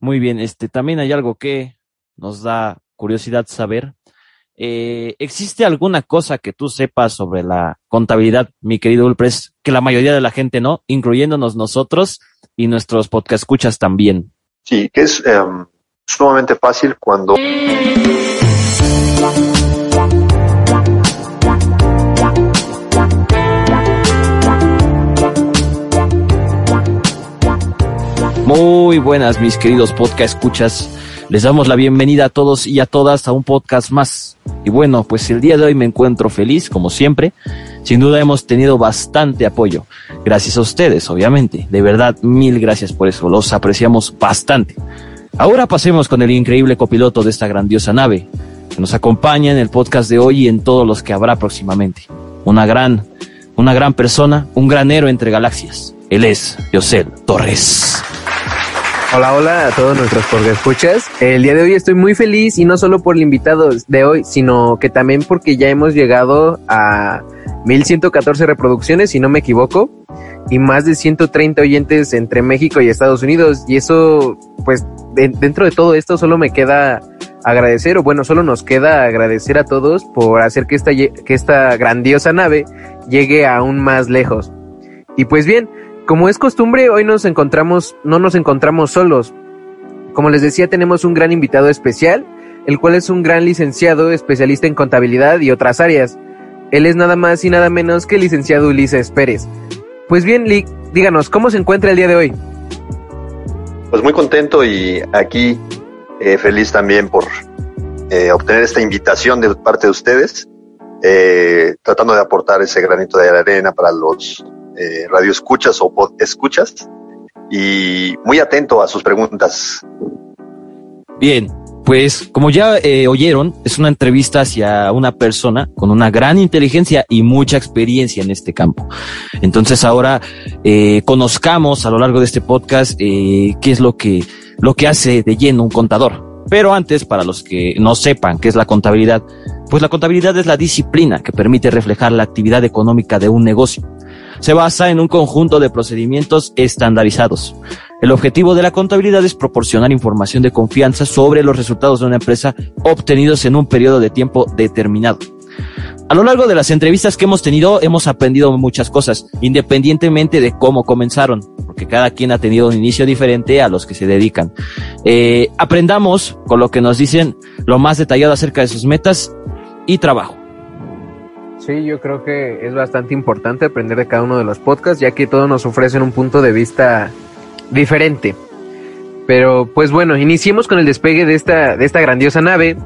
Muy bien, este también hay algo que nos da curiosidad saber. Eh, ¿Existe alguna cosa que tú sepas sobre la contabilidad, mi querido Ulpres, que la mayoría de la gente no, incluyéndonos nosotros y nuestros podcast escuchas también? Sí, que es em, sumamente fácil cuando... Muy buenas, mis queridos podcast escuchas. Les damos la bienvenida a todos y a todas a un podcast más. Y bueno, pues el día de hoy me encuentro feliz, como siempre. Sin duda hemos tenido bastante apoyo. Gracias a ustedes, obviamente. De verdad, mil gracias por eso. Los apreciamos bastante. Ahora pasemos con el increíble copiloto de esta grandiosa nave, que nos acompaña en el podcast de hoy y en todos los que habrá próximamente. Una gran, una gran persona, un gran héroe entre galaxias. Él es Yosel Torres. Hola, hola a todos nuestros escuchas. El día de hoy estoy muy feliz y no solo por el invitado de hoy, sino que también porque ya hemos llegado a 1114 reproducciones, si no me equivoco, y más de 130 oyentes entre México y Estados Unidos. Y eso, pues, dentro de todo esto solo me queda agradecer, o bueno, solo nos queda agradecer a todos por hacer que esta, que esta grandiosa nave llegue aún más lejos. Y pues bien, como es costumbre, hoy nos encontramos, no nos encontramos solos. Como les decía, tenemos un gran invitado especial, el cual es un gran licenciado, especialista en contabilidad y otras áreas. Él es nada más y nada menos que el licenciado Ulises Pérez. Pues bien, Lick, díganos, ¿cómo se encuentra el día de hoy? Pues muy contento y aquí eh, feliz también por eh, obtener esta invitación de parte de ustedes, eh, tratando de aportar ese granito de arena para los eh, radio escuchas o pod escuchas y muy atento a sus preguntas. Bien, pues como ya eh, oyeron, es una entrevista hacia una persona con una gran inteligencia y mucha experiencia en este campo. Entonces ahora eh, conozcamos a lo largo de este podcast qué es lo que, lo que hace de lleno un contador. Pero antes, para los que no sepan qué es la contabilidad, pues la contabilidad es la disciplina que permite reflejar la actividad económica de un negocio se basa en un conjunto de procedimientos estandarizados. El objetivo de la contabilidad es proporcionar información de confianza sobre los resultados de una empresa obtenidos en un periodo de tiempo determinado. A lo largo de las entrevistas que hemos tenido, hemos aprendido muchas cosas, independientemente de cómo comenzaron, porque cada quien ha tenido un inicio diferente a los que se dedican. Eh, aprendamos con lo que nos dicen lo más detallado acerca de sus metas y trabajo. Sí, yo creo que es bastante importante aprender de cada uno de los podcasts, ya que todos nos ofrecen un punto de vista diferente. Pero pues bueno, iniciemos con el despegue de esta, de esta grandiosa nave.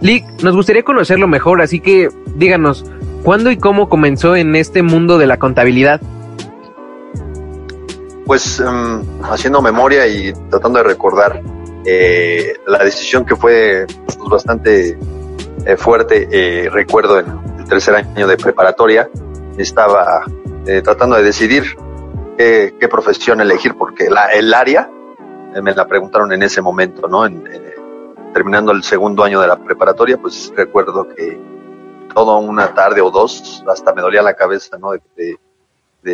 Lick, nos gustaría conocerlo mejor, así que díganos, ¿cuándo y cómo comenzó en este mundo de la contabilidad? Pues um, haciendo memoria y tratando de recordar eh, la decisión que fue pues, bastante eh, fuerte, eh, recuerdo en, tercer año de preparatoria, estaba eh, tratando de decidir qué, profesión elegir, porque la, el área eh, me la preguntaron en ese momento, ¿no? En, terminando el segundo año de la preparatoria, pues recuerdo que toda una tarde o dos hasta me dolía la cabeza, ¿no? De,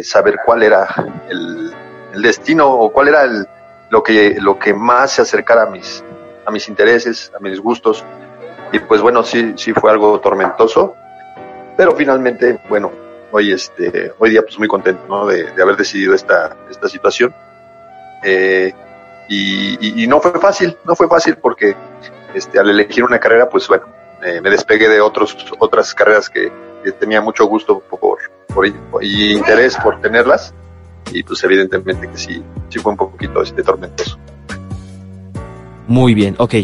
saber cuál era el, el, destino o cuál era el, lo, que, lo que más se acercara a mis, a mis intereses, a mis gustos. Y pues bueno, sí, sí fue algo tormentoso, pero finalmente, bueno, hoy, este, hoy día pues muy contento ¿no? de, haber decidido esta, esta situación. Eh, y, no fue fácil, no fue fácil porque este, al elegir una carrera, pues bueno, me despegué de otros, otras carreras que, tenía mucho gusto por, por, y interés por tenerlas. Y pues evidentemente que sí, sí fue un poquito este, tormentoso. Muy bien, ok.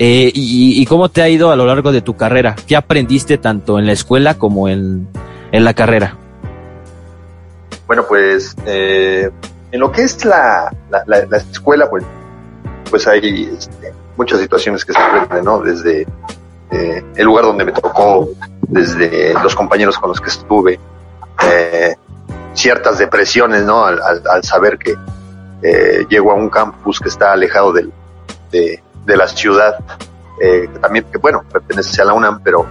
Eh, y, cómo te ha ido a lo largo de tu carrera? ¿Qué aprendiste tanto en la escuela como en, la carrera? Bueno, pues eh, en lo que es la, la, escuela, pues, pues hay este, muchas situaciones que se aprenden, ¿no? Desde eh, el lugar donde me tocó, desde los compañeros con los que estuve, ciertas depresiones, ¿no? Al, saber que llego a un campus que está alejado del, de, de la ciudad, eh, también, que bueno, pertenece a la UNAM, pero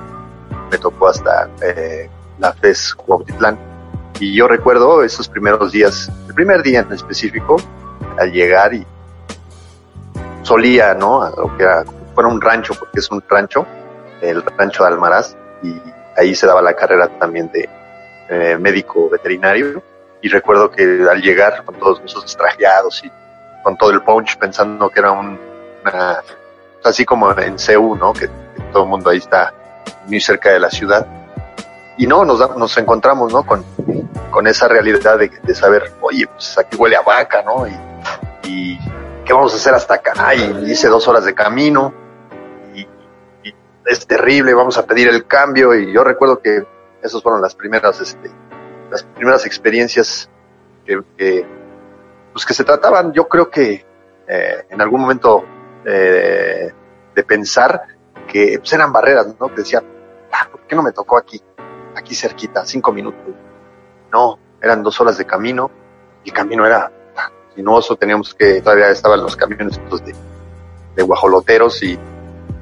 me tocó hasta eh, la FES Cuautitlán. Y yo recuerdo esos primeros días, el primer día en específico, al llegar y solía, ¿no? A lo era, fuera un rancho, porque es un rancho, el rancho de Almaraz, y ahí se daba la carrera también de eh, médico veterinario. Y recuerdo que al llegar con todos esos trajeados y con todo el punch, pensando que era un, una, así como en CEU, ¿no? Que, todo el mundo ahí está muy cerca de la ciudad. Y no, nos, nos encontramos, ¿no? Con, con esa realidad de, de saber, oye, pues aquí huele a vaca, ¿no? Y, y ¿qué vamos a hacer hasta acá? Y hice dos horas de camino y, y, es terrible, vamos a pedir el cambio. Y yo recuerdo que esas fueron las primeras, este, las primeras experiencias que, que, pues que se trataban, yo creo que eh, en algún momento eh, de pensar que pues eran barreras, ¿no? Que decían, ah, ¿por qué no me tocó aquí? Aquí cerquita, cinco minutos. No, eran dos horas de camino y el camino era sinuoso, teníamos que, todavía estaban los camiones de, de guajoloteros y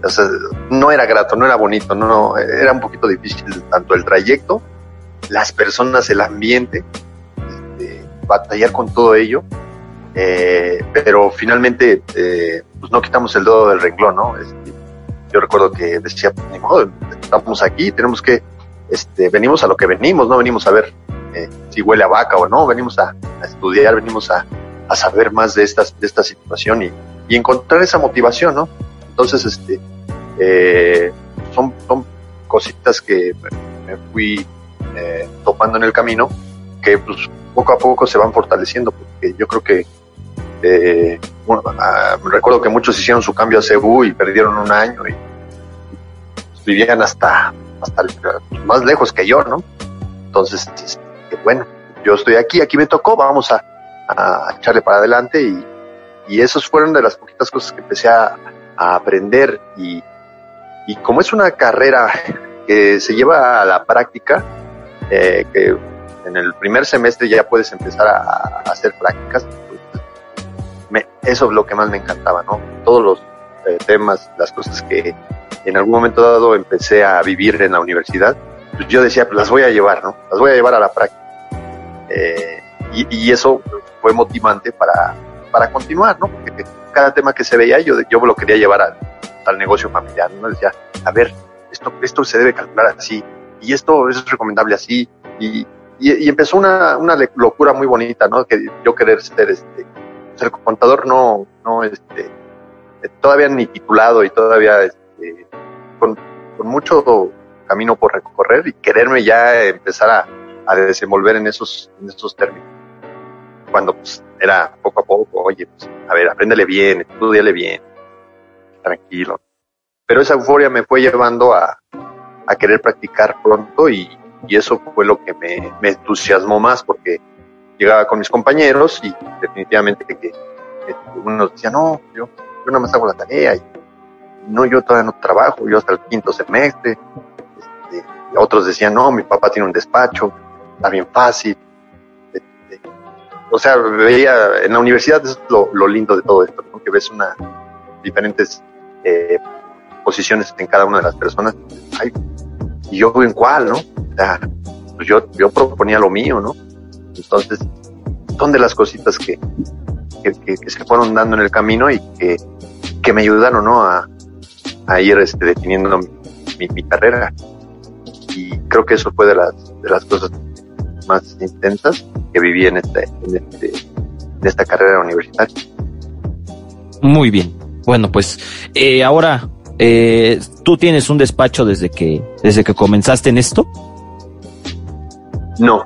o sea, no era grato, no era bonito, no, era un poquito difícil tanto el trayecto, las personas, el ambiente, este, batallar con todo ello, eh, pero finalmente eh, pues no quitamos el dedo del renglón, ¿no? Este, yo recuerdo que decía, ni modo, estamos aquí, tenemos que, este, venimos a lo que venimos, no venimos a ver eh, si huele a vaca o no, venimos a, a estudiar, venimos a, a, saber más de, estas, de esta situación y, y encontrar esa motivación, ¿no? Entonces, este, eh, son, son cositas que me fui eh, topando en el camino que pues poco a poco se van fortaleciendo porque yo creo que eh, bueno, ah, recuerdo que muchos hicieron su cambio a Cebu y perdieron un año y vivían hasta hasta más lejos que yo, ¿no? Entonces, este, bueno, yo estoy aquí, aquí me tocó, vamos a, a echarle para adelante y, y esos fueron de las poquitas cosas que empecé a, a aprender y, y como es una carrera que se lleva a la práctica, eh, que en el primer semestre ya puedes empezar a, a hacer prácticas, eso es lo que más me encantaba, ¿no? Todos los eh, temas, las cosas que en algún momento dado empecé a vivir en la universidad, pues yo decía, pues las voy a llevar, ¿no? Las voy a llevar a la práctica. Eh, y, eso fue motivante para, para continuar, ¿no? Porque cada tema que se veía yo, yo lo quería llevar al, al negocio familiar, ¿no? Decía, a ver, esto, esto se debe calcular así, y esto es recomendable así, y, y, y empezó una, una, locura muy bonita, ¿no? Que yo querer ser este, ser contador no, no, este, todavía ni titulado y todavía este, con, con mucho camino por recorrer y quererme ya empezar a, a desenvolver en esos, en esos términos. Cuando pues, era poco a poco, oye, pues, a ver, apréndele bien, estudiale bien, tranquilo. Pero esa euforia me fue llevando a, a querer practicar pronto y, y, eso fue lo que me, me, entusiasmó más porque llegaba con mis compañeros y definitivamente que, que uno decía, no, yo, yo nada más hago la tarea y no, yo todavía no trabajo, yo hasta el quinto semestre. Este, otros decían, no, mi papá tiene un despacho, está bien fácil. Este, o sea, veía, en la universidad es lo, lo lindo de todo esto, ¿no? que ves una diferentes eh, posiciones en cada una de las personas. Ay, ¿y yo en cuál, no? O sea, pues yo, yo proponía lo mío, ¿no? Entonces, son de las cositas que, que, que, que se fueron dando en el camino y que, que me ayudaron, ¿no? A, a ir este, definiendo mi, mi, mi, carrera. Y creo que eso fue de las, de las cosas más intensas que viví en, este, en, este, en esta carrera universitaria. Muy bien. Bueno, pues eh, ahora eh, tú tienes un despacho desde que desde que comenzaste en esto. No,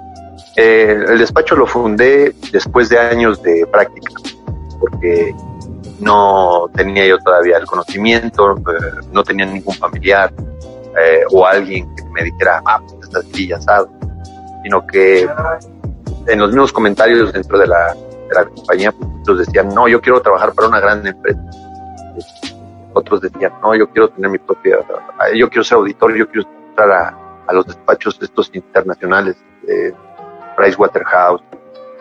eh, el despacho lo fundé después de años de práctica, porque no tenía yo todavía el conocimiento, eh, no tenía ningún familiar eh, o alguien que me dijera, ah, pues estás aquí asado, sino que en los mismos comentarios dentro de la, de la compañía, pues, decían, no, yo quiero trabajar para una gran empresa otros decían, no, yo quiero tener mi propia, yo quiero ser auditor, yo quiero entrar a, a los despachos estos internacionales, eh, Pricewaterhouse,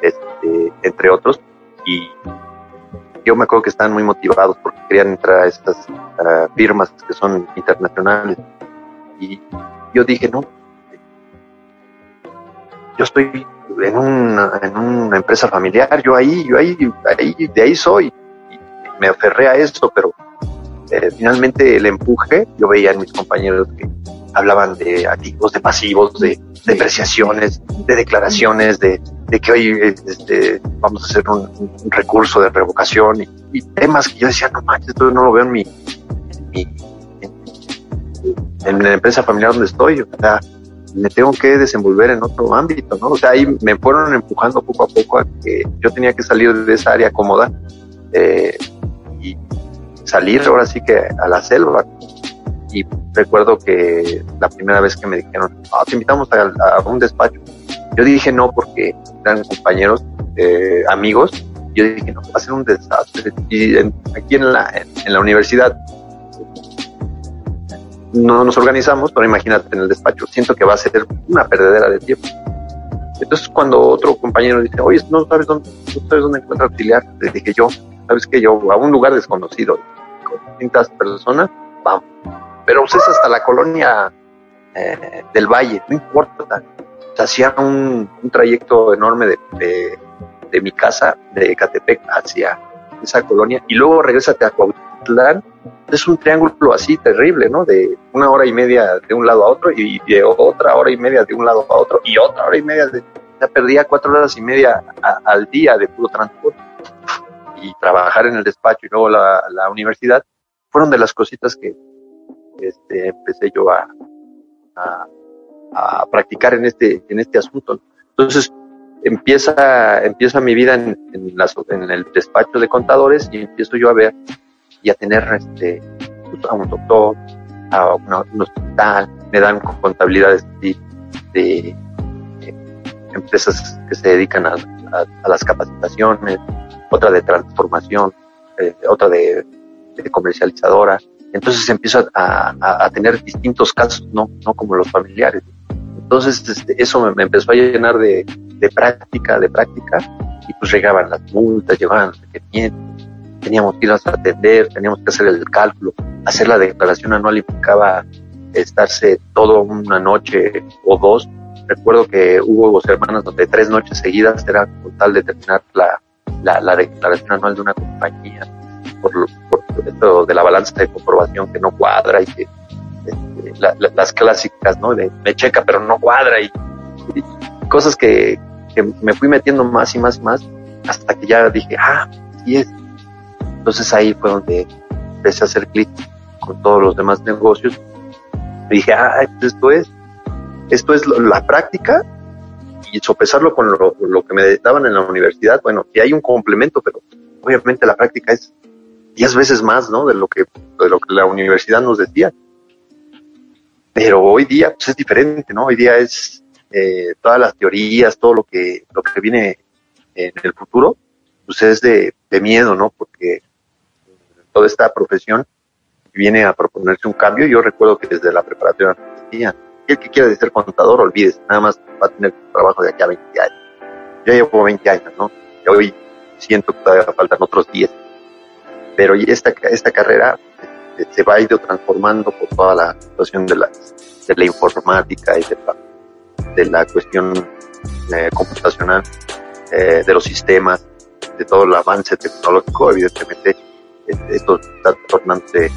este, entre otros, y yo me acuerdo que estaban muy motivados porque querían entrar a estas uh, firmas que son internacionales. Y yo dije, no, yo estoy en una, en una empresa familiar, yo ahí, yo ahí, ahí, de ahí soy. me aferré a eso, pero eh, finalmente el empuje, yo veía en mis compañeros que hablaban de activos, de pasivos, de depreciaciones, de declaraciones, de, que hoy este, vamos a hacer un, recurso de revocación y, temas que yo decía, no manches, esto no lo veo en mi, en, la empresa familiar donde estoy, o sea, me tengo que desenvolver en otro ámbito, ¿no? O sea, ahí me fueron empujando poco a poco a que yo tenía que salir de esa área cómoda eh, y salir ahora sí que a la selva. Y recuerdo que la primera vez que me dijeron, ah, te invitamos a, un despacho. Yo dije no porque eran compañeros, eh, amigos. Yo dije, no, va a ser un desastre. Y aquí en la, universidad no nos organizamos, pero imagínate en el despacho, siento que va a ser una perdedera de tiempo. Entonces cuando otro compañero dice, oye, no sabes dónde, no sabes dónde auxiliar, le dije yo, sabes que yo a un lugar desconocido, con distintas personas, vamos. Pero pues es hasta la colonia eh, del Valle, no importa. Se hacía un, trayecto enorme de, de, mi casa, de Catepec, hacia esa colonia, y luego regresate a Cuauhtlán. Es un triángulo así terrible, ¿no? De una hora y media de un lado a otro, y de otra hora y media de un lado a otro, y otra hora y media de. Ya perdía cuatro horas y media al día de puro transporte y trabajar en el despacho y luego la, la universidad, fueron de las cositas que este, empecé yo a, a, practicar en este, en este asunto. Entonces, empieza, empieza mi vida en, en, en, el despacho de contadores y empiezo yo a ver y a tener este, pues, a un doctor, a un hospital, me dan contabilidades de, de, empresas que se dedican a, a, las capacitaciones, otra de transformación, eh, otra de, comercializadora. Entonces empiezo a, tener distintos casos, no, no como los familiares. Entonces este, eso me, empezó a llenar de, práctica, de práctica, y pues llegaban las multas, llegaban los requerimientos, teníamos que irnos a atender, teníamos que hacer el cálculo, hacer la declaración anual implicaba estarse toda una noche o dos. Recuerdo que hubo semanas donde tres noches seguidas era con tal de terminar la, la, la declaración anual de una compañía, por, por de la balanza de comprobación que no cuadra y que este, las clásicas, ¿no? De me checa pero no cuadra y, cosas que, que, me fui metiendo más y más más hasta que ya dije, ah, sí es. Entonces ahí fue donde empecé a hacer clic con todos los demás negocios. Dije, ah, esto es, esto es la práctica y sopesarlo con lo, que me daban en la universidad, bueno, que hay un complemento, pero obviamente la práctica es diez veces más, ¿no? De lo que, de lo que la universidad nos decía. Pero hoy día pues, es diferente, ¿no? Hoy día es eh, todas las teorías, todo lo que, lo que viene en el futuro, pues es de, de miedo, ¿no? Porque toda esta profesión viene a proponerse un cambio. Yo recuerdo que desde la preparación decían, el que quiera ser contador, olvides, nada más va a tener trabajo de aquí a 20 años. Yo llevo 20 años, ¿no? Y hoy siento que todavía faltan otros 10. Pero esta, esta carrera eh, se va a ir transformando por toda la situación de la, de la informática y de la, de la cuestión eh, computacional, eh, de los sistemas, de todo el avance tecnológico, evidentemente, esto está tornándose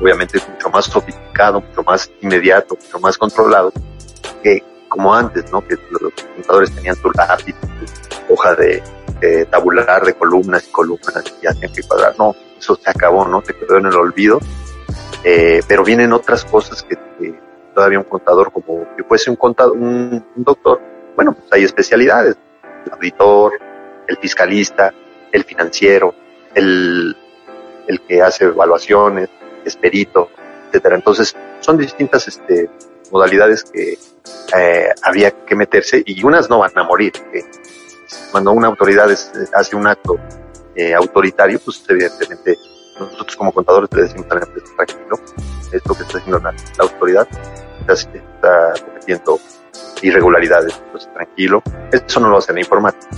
obviamente mucho más sofisticado, mucho más inmediato, mucho más controlado que como antes, ¿no? Que los contadores tenían su lápiz, su hoja de, tabular de columnas y columnas y hacían que cuadrar. No, eso se acabó, ¿no? Se quedó en el olvido. Eh, pero vienen otras cosas que, todavía un contador, como que fuese un contador, un, doctor, bueno, pues hay especialidades, el auditor, el fiscalista, el financiero, el, el que hace evaluaciones, es perito, etcétera. Entonces, son distintas este, modalidades que eh, había que meterse y unas no van a morir. Cuando una autoridad hace un acto eh, autoritario, pues evidentemente nosotros como contadores le decimos a tranquilo, esto que está haciendo la, autoridad está, cometiendo irregularidades, pues tranquilo. Eso no lo hace la informática,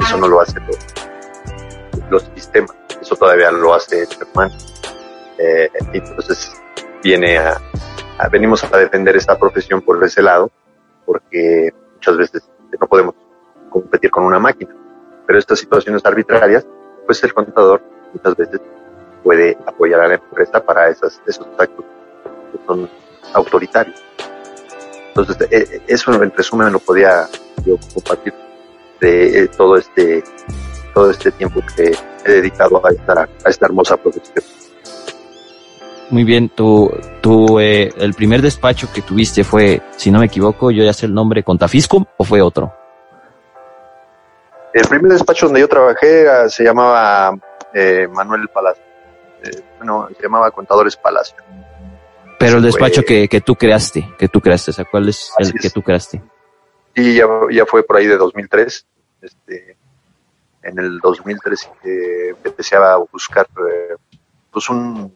eso no lo hace los, sistemas eso todavía lo hace Germán. Eh, entonces viene a, venimos a defender esta profesión por ese lado, porque muchas veces no podemos competir con una máquina. Pero estas situaciones arbitrarias, pues el contador muchas veces puede apoyar a la empresa para esas, esos actos que son autoritarios. Entonces, eh, eh, eso en resumen lo podía yo compartir de todo este todo este tiempo que he dedicado a esta, a esta hermosa profesión. Muy bien, tu, tu, eh, el primer despacho que tuviste fue, si no me equivoco, yo ya sé el nombre, Contafiscum o fue otro? El primer despacho donde yo trabajé ah, se llamaba eh, Manuel Palacio. Eh, bueno, se llamaba Contadores Palacio. Pero el despacho que, que tú creaste, que tú creaste, o sea, ¿cuál es el que tú creaste? Sí, ya, ya fue por ahí de 2003. Este, en el 2003 eh, empecé a buscar eh, pues un,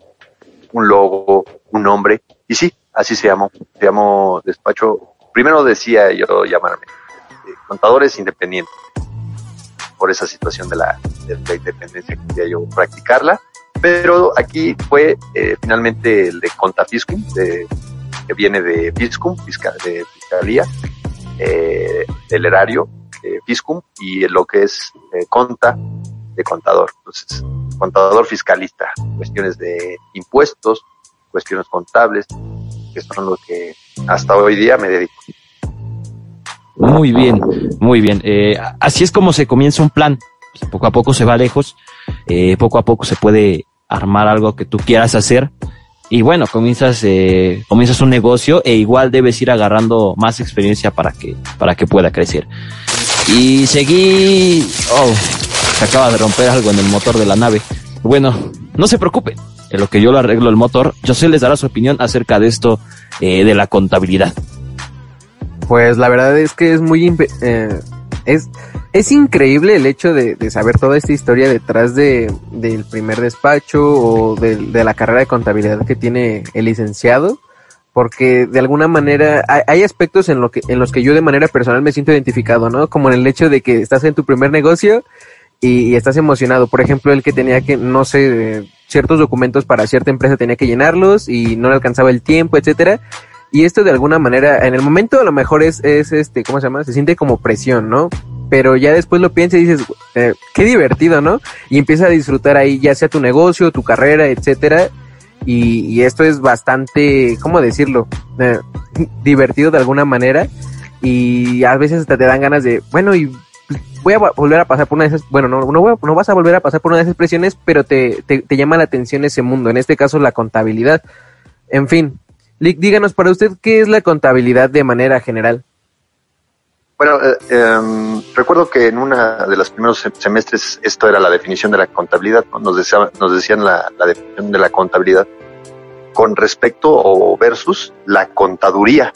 un logo, un nombre, y sí, así se llamó, se llamó despacho, primero decía yo llamarme eh, Contadores Independientes, por esa situación de la, de la independencia que quería yo practicarla, pero aquí fue eh, finalmente el de Contafiscum, de, que viene de Fiscum, fiscal, de Fiscalía, eh, del erario, eh, Fiscum, y lo que es eh, Conta, de contador. Entonces, contador fiscalista, cuestiones de impuestos, cuestiones contables, que son lo que hasta hoy día me dedico. Muy bien, muy bien. Eh, así es como se comienza un plan. Poco a poco se va lejos, eh, poco a poco se puede armar algo que tú quieras hacer. Y bueno, comienzas, eh, comienzas un negocio e igual debes ir agarrando más experiencia para que, para que pueda crecer. Y seguí, oh, se acaba de romper algo en el motor de la nave. Bueno, no se preocupen, en lo que yo lo arreglo el motor, José les dará su opinión acerca de esto eh, de la contabilidad. Pues la verdad es que es muy... Eh, es, es increíble el hecho de, de, saber toda esta historia detrás de, del primer despacho o de, de, la carrera de contabilidad que tiene el licenciado, porque de alguna manera hay, hay, aspectos en, lo que, en los que yo de manera personal me siento identificado, ¿no? Como en el hecho de que estás en tu primer negocio y, y estás emocionado. Por ejemplo, el que tenía que, no sé, ciertos documentos para cierta empresa tenía que llenarlos y no le alcanzaba el tiempo, etcétera y esto de alguna manera, en el momento a lo mejor es, es este, ¿cómo se llama? Se siente como presión, ¿no? Pero ya después lo piensas y dices, eh, qué divertido, ¿no? Y empiezas a disfrutar ahí, ya sea tu negocio, tu carrera, etcétera. Y, esto es bastante, ¿cómo decirlo? Eh, divertido de alguna manera. Y a veces hasta te dan ganas de, bueno, y voy a volver a pasar por una de esas, bueno, no, no, voy a, no vas a volver a pasar por una de esas presiones, pero te, te, te llama la atención ese mundo, en este caso la contabilidad. En fin, díganos para usted qué es la contabilidad de manera general. Bueno, eh, eh, recuerdo que en una de los primeros semestres esto era la definición de la contabilidad, ¿no? nos, decía, nos decían la, definición de la contabilidad con respecto o versus la contaduría.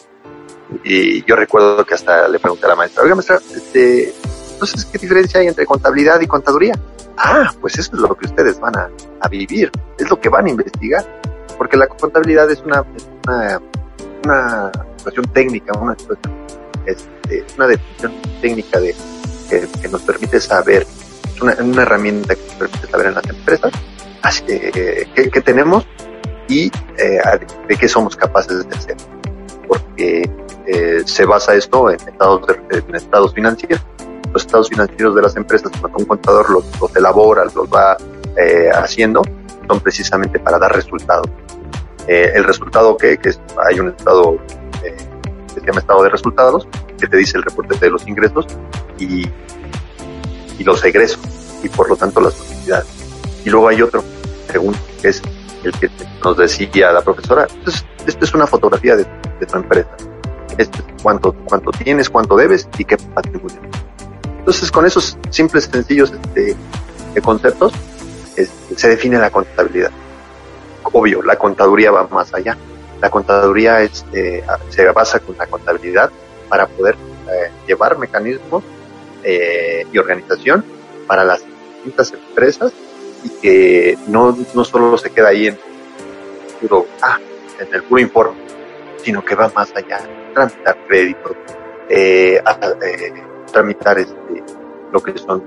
Y yo recuerdo que hasta le pregunté a la maestra, oiga maestra, este, entonces, ¿qué diferencia hay entre contabilidad y contaduría? Ah, pues eso es lo que ustedes van a vivir, es lo que van a investigar porque la contabilidad es una, una, una situación técnica, una este, una definición técnica de, que, que, nos permite saber, es una, una, herramienta que nos permite saber en las empresas así, eh, qué, qué, tenemos y eh, de qué somos capaces de hacer. Porque eh, se basa esto en estados, en estados financieros. Los estados financieros de las empresas, cuando un contador los, los elabora, los va eh, haciendo, son precisamente para dar resultados. Eh, el resultado que, que es, hay un estado eh, que se llama estado de resultados, que te dice el reporte de los ingresos y, y los egresos, y por lo tanto las utilidades. Y luego hay otro, según que es el que nos decía la profesora, entonces, esta es una fotografía de, de tu empresa. Este es cuánto, cuánto tienes, cuánto debes y qué patrimonio. Entonces, con esos simples, sencillos este, de conceptos, este, se define la contabilidad obvio, la contaduría va más allá. La contaduría es, eh, se basa con la contabilidad para poder eh, llevar mecanismos eh, y organización para las distintas empresas y que no, no solo se queda ahí en puro, ah, en el puro informe, sino que va más allá, tramitar créditos, eh, tramitar este, lo que son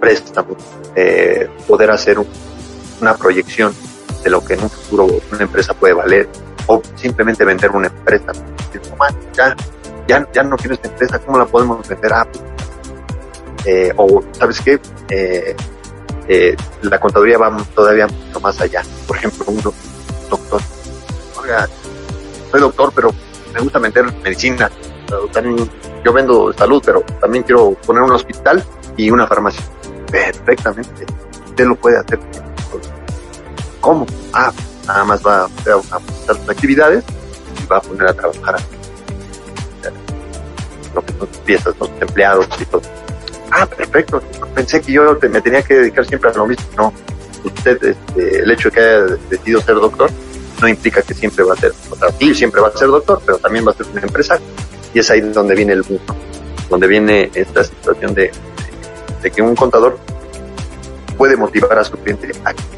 préstamos, poder hacer un, una proyección de lo que en un futuro una empresa puede valer o simplemente vender una empresa. Ya, ya, ya no quiero esta empresa, ¿cómo la podemos vender? Ah, pues, eh, o, ¿sabes qué? Eh, eh, la contaduría va todavía mucho más allá. Por ejemplo, un doctor, oiga, soy doctor, pero me gusta vender medicina. También, yo vendo salud, pero también quiero poner un hospital y una farmacia. Perfectamente, usted lo puede hacer. ¿Cómo? Ah, nada más va a apuntar sus actividades y va a poner a trabajar lo que son piezas, los empleados y todo. Ah, perfecto. Pensé que yo me tenía que dedicar siempre a lo mismo. No, usted, este, el hecho de que haya decidido ser doctor, no implica que siempre va a ser, o sea, siempre va a ser doctor, pero también va a ser un empresario. Y es ahí donde viene el punto, donde viene esta situación de, de que un contador puede motivar a su cliente a que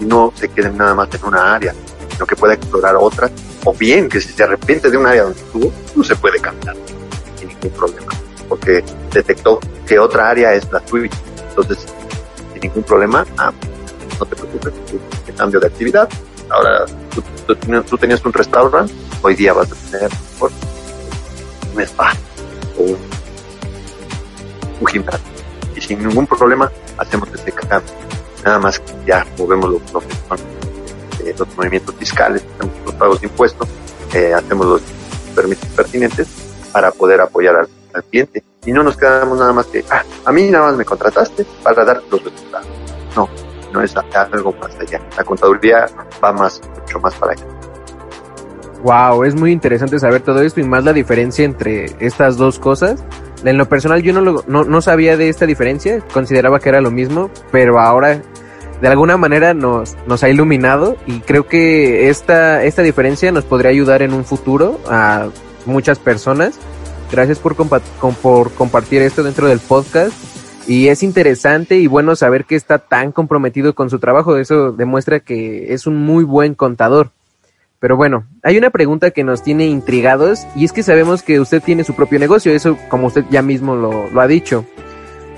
no se quede nada más en una área, sino que pueda explorar otras, o bien que si se arrepiente de un área donde estuvo, no se puede cambiar sin ningún problema, porque detectó que otra área es la tuya. Entonces, sin ningún problema, ah, no te preocupes, que cambio de actividad. Ahora, tú, tenías un restaurante, hoy día vas a tener un spa o un, gimnasio. Y sin ningún problema hacemos este cambio. Nada más ya movemos los, eh, los movimientos fiscales, hacemos los pagos de impuestos, eh, hacemos los permisos pertinentes para poder apoyar al, al, cliente. Y no nos quedamos nada más que, ah, a mí nada más me contrataste para dar los resultados. No, no es algo más allá. La contaduría va más, mucho más para allá. Wow, es muy interesante saber todo esto y más la diferencia entre estas dos cosas. En lo personal yo no, lo, no, no sabía de esta diferencia, consideraba que era lo mismo, pero ahora de alguna manera nos, nos ha iluminado y creo que esta, esta diferencia nos podría ayudar en un futuro a muchas personas. Gracias por, por compartir esto dentro del podcast. Y es interesante y bueno saber que está tan comprometido con su trabajo. Eso demuestra que es un muy buen contador. Pero bueno, hay una pregunta que nos tiene intrigados y es que sabemos que usted tiene su propio negocio, eso como usted ya mismo lo, ha dicho.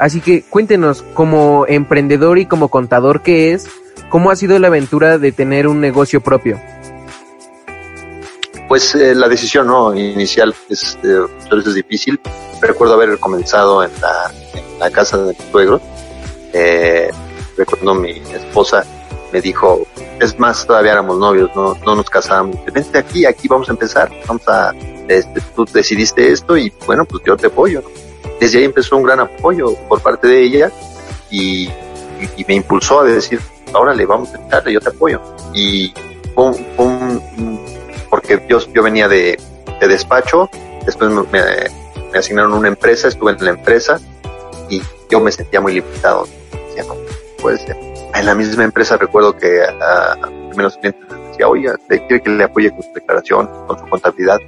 Así que cuéntenos, como emprendedor y como contador que es, ¿cómo ha sido la aventura de tener un negocio propio? Pues eh, la decisión ¿no? inicial es, eh, es difícil. Recuerdo haber comenzado en la, en la casa de mi suegro. Eh, recuerdo mi esposa me dijo, es más, todavía éramos novios, no, no nos casábamos. Vente aquí, aquí vamos a empezar, vamos a, este, tú decidiste esto y bueno, pues yo te apoyo. Desde ahí empezó un gran apoyo por parte de ella y, y, me impulsó a decir, ahora le vamos a echarle, yo te apoyo. Y un, un, porque yo, yo venía de, de despacho, después me, asignaron una empresa, estuve en la empresa y yo me sentía muy limitado. Puede ser en la misma empresa recuerdo que a, a primeros clientes les decía, oye, quiere que le apoye con su declaración, con su contabilidad.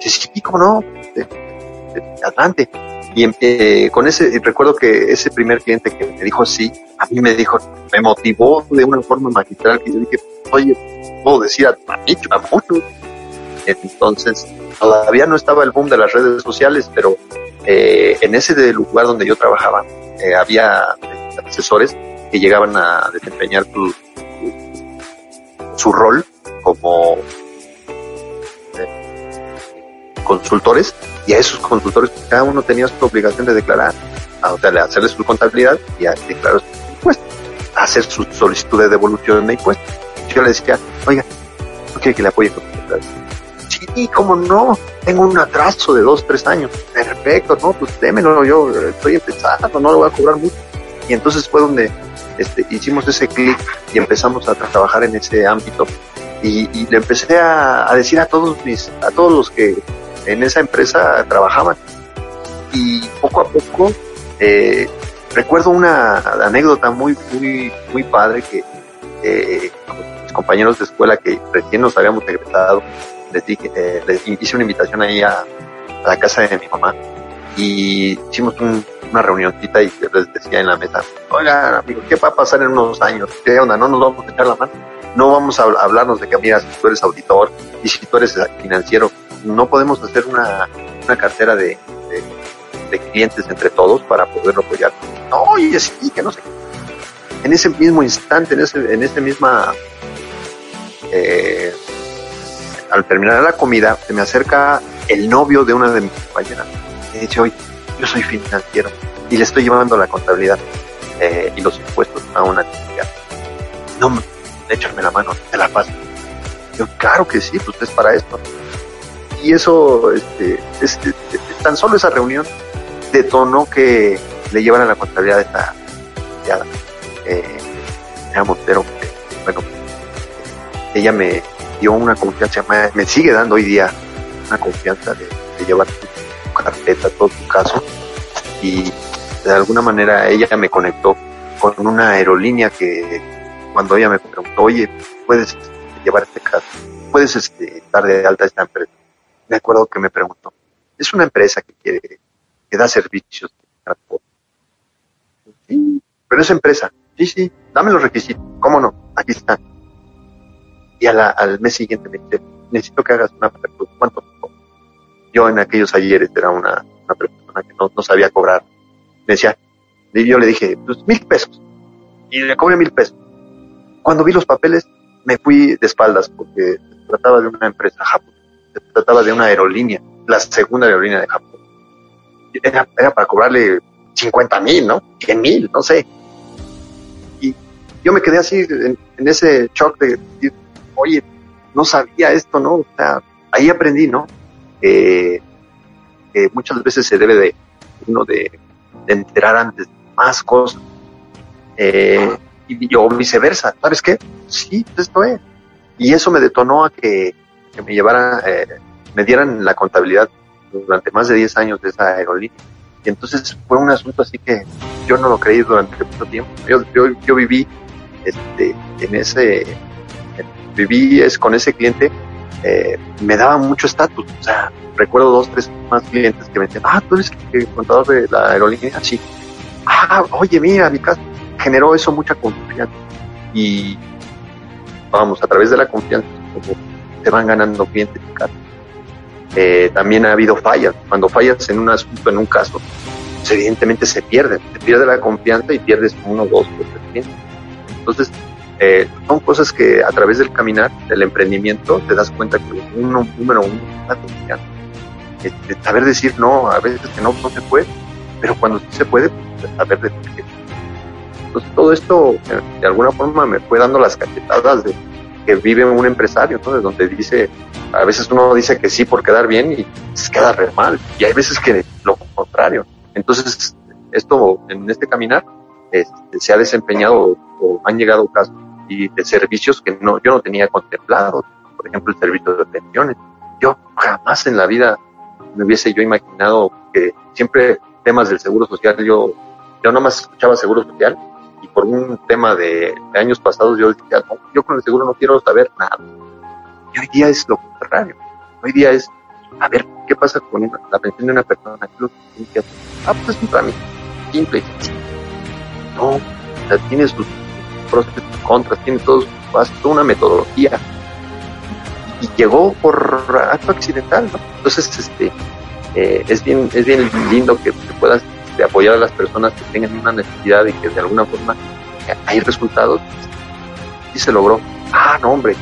Sí, sí, cómo no, de, de, adelante. Y eh, con ese, recuerdo que ese primer cliente que me dijo sí, a mí me dijo, me motivó de una forma magistral que yo dije, oye, puedo decir a, a, a. Entonces, todavía no estaba el boom de las redes sociales, pero eh, en ese lugar donde yo trabajaba, eh, había asesores que llegaban a desempeñar su, su rol como eh, consultores y a esos consultores cada uno tenía su obligación de declarar, de hacerle su contabilidad y a declarar su impuestos, hacer su solicitud de devolución de impuestos. Yo le decía, oiga, ¿no quiere que le apoye con Sí, cómo no, tengo un atraso de dos, tres años. Perfecto, no, pues démelo, yo estoy empezando, no le voy a cobrar mucho. Y entonces fue donde este, hicimos ese clic y empezamos a trabajar en ese ámbito. Y, y le empecé a, a, decir a todos mis, a todos los que en esa empresa trabajaban. Y poco a poco, eh, recuerdo una anécdota muy, muy, muy padre que eh, mis compañeros de escuela que recién nos habíamos egresado, les dije, eh, les hice una invitación ahí a, a la casa de mi mamá y hicimos un, una reunioncita y les decía en la mesa, oiga, amigo, ¿qué va a pasar en unos años? ¿Qué onda? ¿No nos vamos a echar la mano? No vamos a hablarnos de que, mira, si tú eres auditor y si tú eres financiero, no podemos hacer una, una cartera de, de, de, clientes entre todos para poderlo apoyar. No, oye, sí, que no sé. En ese mismo instante, en ese, en ese misma, eh, al terminar la comida, se me acerca el novio de una de mis compañeras. Me dice, oye, yo soy financiero y le estoy llevando la contabilidad. eh, y los impuestos a una actividad. No, échame la mano, te la paso. Yo, claro que sí, pues es para esto. Y eso, este, este, tan solo esa reunión detonó que le llevaran la contabilidad de esta ya, eh, Montero, bueno, ella me dio una confianza, me, sigue dando hoy día una confianza de, llevar carpeta, todo tu caso, y de alguna manera ella me conectó con una aerolínea que cuando ella me preguntó, oye, ¿puedes llevar este caso? ¿Puedes este, dar de alta a esta empresa? Me acuerdo que me preguntó, es una empresa que quiere, que da servicios de transporte. Sí, pero es empresa. Sí, sí, dame los requisitos. ¿Cómo no? Aquí están. Y al mes siguiente me dice, necesito que hagas una apertura. ¿Cuánto? Yo en aquellos ayeres era una, una persona que no, sabía cobrar. Me decía, y yo le dije, pues mil pesos. Y le cobré mil pesos. Cuando vi los papeles, me fui de espaldas porque se trataba de una empresa japonesa. Se trataba de una aerolínea, la segunda aerolínea de Japón. Era, era para cobrarle 50 mil, ¿no? 100 mil, no sé. Y yo me quedé así en, ese shock de decir, oye, no sabía esto, ¿no? O sea, ahí aprendí, ¿no? Que muchas veces se debe de uno de, enterar antes más cosas. Eh, y yo viceversa, ¿sabes qué? Sí, esto es. Y eso me detonó a que, me llevara, eh, me dieran la contabilidad durante más de 10 años de esa aerolínea. Y entonces fue un asunto así que yo no lo creí durante mucho tiempo. Yo, yo, viví este, en ese, viví es, con ese cliente, eh, me daba mucho estatus. O sea, recuerdo dos, tres más clientes que me decían, ah, tú eres el contador de la aerolínea. Sí. Ah, oye, mira, mi casa generó eso mucha confianza. Y vamos, a través de la confianza, se van ganando clientes. Eh, también ha habido fallas. Cuando fallas en un asunto, en un caso, pues, evidentemente se pierde. Se pierde la confianza y pierdes uno, dos tres clientes. Entonces, eh, son cosas que a través del caminar, del emprendimiento, te das cuenta que uno, número uno, confianza. Este, saber decir no, a veces que no, no se puede, pero cuando sí se puede, pues, saber decir Entonces, todo esto, eh, de alguna forma, me fue dando las cachetadas de que vive un empresario, entonces donde dice, a veces uno dice que sí por quedar bien y se queda re mal, y hay veces que lo contrario. Entonces, esto en este caminar este, se ha desempeñado o han llegado casos y de servicios que no, yo no tenía contemplado, por ejemplo, el servicio de pensiones. Yo jamás en la vida me hubiese yo imaginado que siempre temas del seguro social, yo, yo nomás escuchaba seguro social y por un tema de, años pasados yo decía, yo con el seguro no quiero saber nada. Y hoy día es lo contrario. Hoy día es, a ver, ¿qué pasa con la pensión de una persona? Ah, pues es un trámite simple. No, o sea, tiene sus pros y contras, tiene todos, toda una metodología. Y llegó por acto accidental, ¿no? Entonces, este, eh, es bien, es bien lindo que, puedas este, apoyar a las personas que tengan una necesidad y que de alguna forma hay resultados. Y se logró. Ah, no, hombre.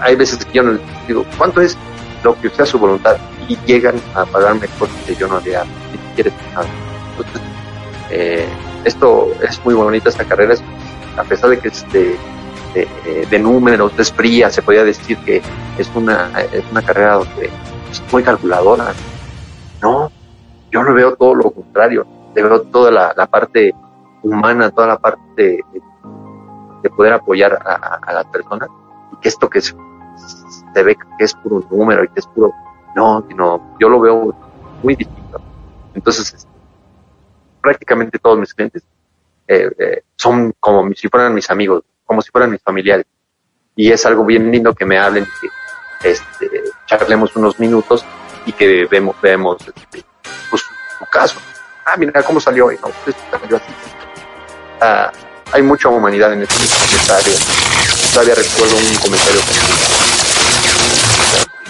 Hay veces que yo no digo, ¿cuánto es lo que sea su voluntad? Y llegan a pagarme cosas que yo no había ni siquiera Entonces, eh, esto es muy bonita esta carrera, a pesar de que es de, de, números, es fría, se podría decir que es una, es una carrera donde es muy calculadora. No, yo no veo todo lo contrario, le veo toda la, parte humana, toda la parte de, poder apoyar a, las personas y que esto que se ve que es puro número y que es puro, no, sino yo lo veo muy distinto. Entonces, este, prácticamente todos mis clientes eh, eh, son como si fueran mis amigos, como si fueran mis familiares. Y es algo bien lindo que me hablen, que este, charlemos unos minutos y que vemos, vemos este, pues, su caso. Ah, mira cómo salió hoy, ¿no? Pues, salió así. Ah, hay mucha humanidad en, esta área. Todavía recuerdo un comentario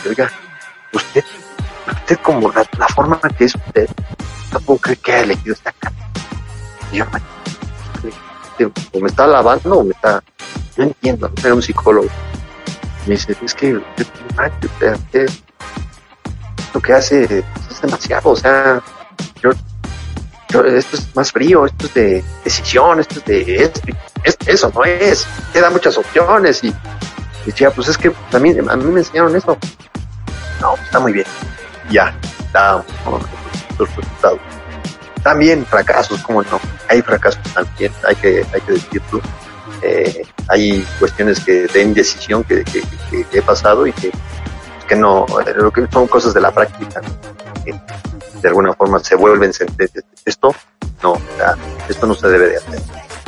que oiga, usted, usted como la, la forma que es usted, no puedo creer que haya elegido esta casa. yo, o me está lavando o me está, no entiendo, era un psicólogo. Me dice, es que lo que hace es demasiado, o sea, yo esto es más frío, esto es de decisión, esto es de eso no es, te da muchas opciones y, decía, pues es que también a mí me enseñaron eso. No, está muy bien. Ya, da los resultados. También fracasos, como no, hay fracasos también, hay que, hay que decirlo. Eh, hay cuestiones que de indecisión que, que, he pasado y que, que no, que son cosas de la práctica, de alguna forma se vuelven esto no, esto no se debe de hacer.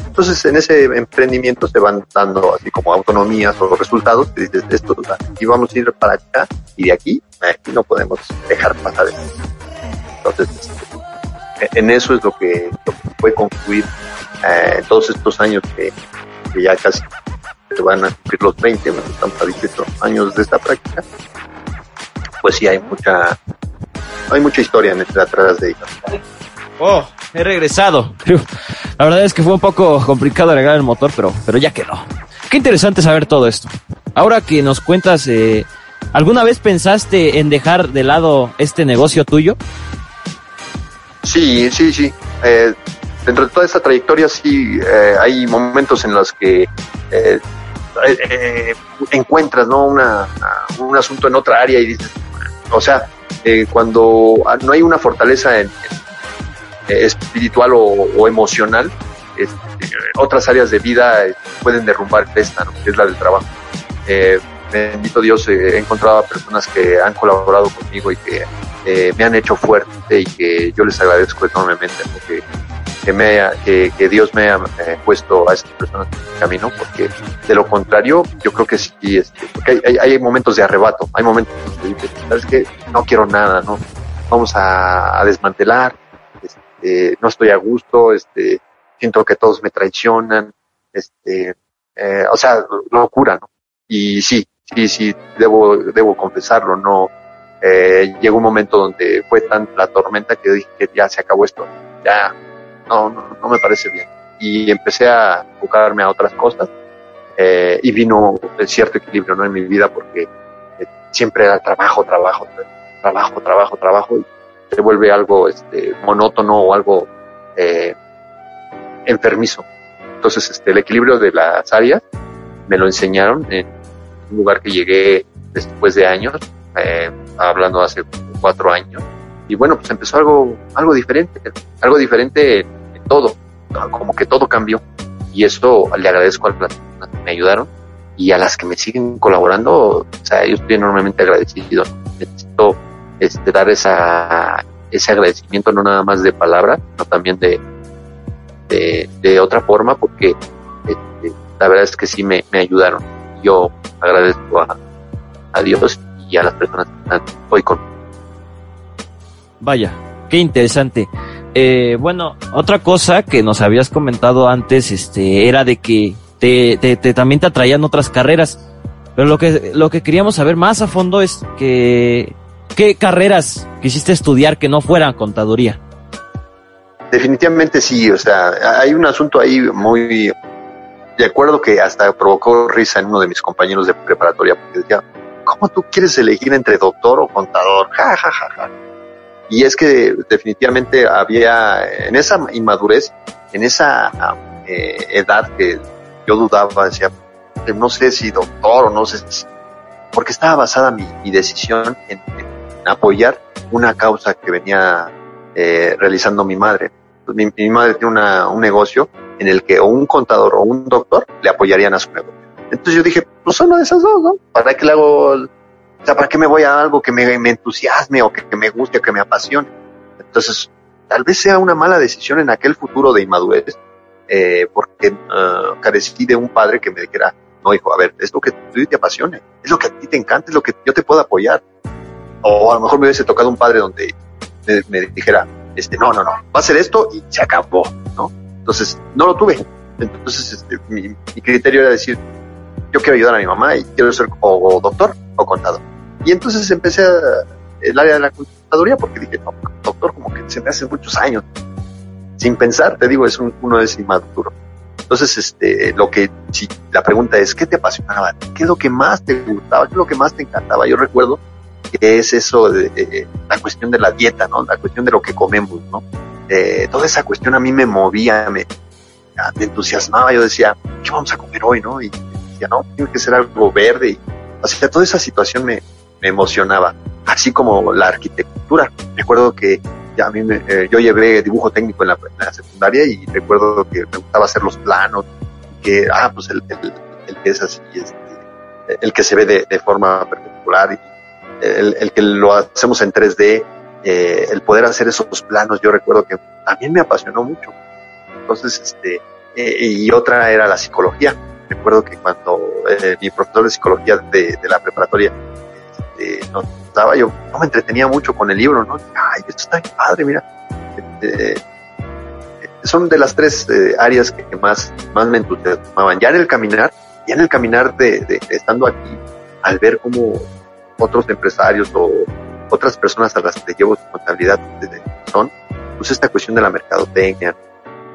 Entonces en ese emprendimiento se van dando así como autonomías o resultados que dices esto y vamos a ir para acá y de aquí, aquí no podemos dejar pasar. Entonces este, en eso es lo que, lo que puede concluir eh, todos estos años que, que ya casi se van a cumplir los 20, estamos a 18 años de esta práctica, pues sí hay mucha hay mucha historia en atrás de ella. Oh, he regresado. La verdad es que fue un poco complicado agregar el motor, pero, pero ya quedó. Qué interesante saber todo esto. Ahora que nos cuentas, eh, ¿alguna vez pensaste en dejar de lado este negocio tuyo? Sí, sí, sí. Eh, dentro de toda esta trayectoria sí eh, hay momentos en los que encuentras ¿no? Una, un asunto en otra área y dices, o sea, eh, cuando no hay una fortaleza en, eh, espiritual o, emocional, este, otras áreas de vida eh, pueden derrumbar esta, que es la del trabajo. Bendito Dios, he encontrado a personas que han colaborado conmigo y que me han hecho fuerte y que yo les agradezco enormemente porque que, me, que, que Dios me ha puesto a estas personas en el camino, porque de lo contrario, yo creo que sí, este, porque hay, hay, momentos de arrebato, hay momentos dices, ¿sabes qué? No quiero nada, ¿no? Vamos a, desmantelar, este, no estoy a gusto, este, siento que todos me traicionan, este, eh, o sea, locura, ¿no? Y sí, sí, sí, debo, debo confesarlo, no, eh, llegó un momento donde fue tan la tormenta que dije que ya se acabó esto, ya no, no, me parece bien. Y empecé a enfocarme a otras cosas eh, y vino cierto equilibrio ¿no? en mi vida porque eh, siempre era trabajo, trabajo, trabajo, trabajo, trabajo y se vuelve algo este, monótono o algo eh, enfermizo. Entonces, este, el equilibrio de las áreas me lo enseñaron en un lugar que llegué después de años, eh, hablando hace cuatro años, y bueno, pues empezó algo, algo diferente, algo diferente todo, como que todo cambió. Y eso le agradezco a las personas que me ayudaron y a las que me siguen colaborando, o sea, yo estoy enormemente agradecido. Necesito este, dar esa, ese agradecimiento no nada más de palabra, sino también de, de, otra forma, porque este, la verdad es que sí me, me ayudaron. Yo agradezco a, a, Dios y a las personas que están hoy conmigo. Vaya, qué interesante. Eh, bueno, otra cosa que nos habías comentado antes, este, era de que te, te, también te atraían otras carreras. Pero lo que, lo que queríamos saber más a fondo es que, ¿qué carreras quisiste estudiar que no fueran contaduría? Definitivamente sí, o sea, hay un asunto ahí muy, de acuerdo que hasta provocó risa en uno de mis compañeros de preparatoria, porque decía, ¿cómo tú quieres elegir entre doctor o contador? Ja, ja, ja, ja. Y es que definitivamente había en esa inmadurez, en esa eh, edad que yo dudaba, decía, no sé si doctor o no sé si, porque estaba basada mi, decisión en, apoyar una causa que venía eh, realizando mi madre. Mi, madre tiene una, un negocio en el que o un contador o un doctor le apoyarían a su negocio. Entonces yo dije, pues uno de esas dos, ¿no? ¿Para qué le hago o sea, ¿para qué me voy a algo que me, entusiasme o que, me guste o que me apasione? Entonces, tal vez sea una mala decisión en aquel futuro de inmadurez, eh, porque uh, carecí de un padre que me dijera, no, hijo, a ver, es lo que te apasione, es lo que a ti te encanta, es lo que yo te puedo apoyar. O a lo mejor me hubiese tocado un padre donde me, dijera, este, no, no, no, va a ser esto y se acabó, ¿no? Entonces, no lo tuve. Entonces, este, mi, criterio era decir, yo quiero ayudar a mi mamá y quiero ser o doctor o contador. Y entonces empecé el área de la contaduría porque dije, no, doctor, como que se me hace muchos años. Sin pensar, te digo, es uno es inmaduro. Entonces, este, lo que, si la pregunta es, ¿qué te apasionaba? ¿Qué es lo que más te gustaba? ¿Qué es lo que más te encantaba? Yo recuerdo que es eso de, la cuestión de la dieta, ¿no? La cuestión de lo que comemos, ¿no? Toda esa cuestión a mí me movía, me, me entusiasmaba, yo decía, ¿qué vamos a comer hoy, no? Y decía, no, tiene que ser algo verde. Y, o toda esa situación me, me emocionaba, así como la arquitectura. Recuerdo que ya a mí me, eh, yo llevé dibujo técnico en la, secundaria y recuerdo que me gustaba hacer los planos, que, ah, pues el, el, que es así, este, el que se ve de, de forma perpendicular, el, el, que lo hacemos en 3D, eh, el poder hacer esos planos, yo recuerdo que también me apasionó mucho. Entonces, este, eh, y otra era la psicología. Recuerdo que cuando eh, mi profesor de psicología de, la preparatoria este, nos daba, yo no me entretenía mucho con el libro, ¿no? Ay, esto está bien padre, mira. Este, son de las tres eh, áreas que más, más me entusiasmaban. Ya en el caminar, ya en el caminar de, de, de estando aquí, al ver cómo otros empresarios o otras personas a las que llevo contabilidad son, pues esta cuestión de la mercadotecnia,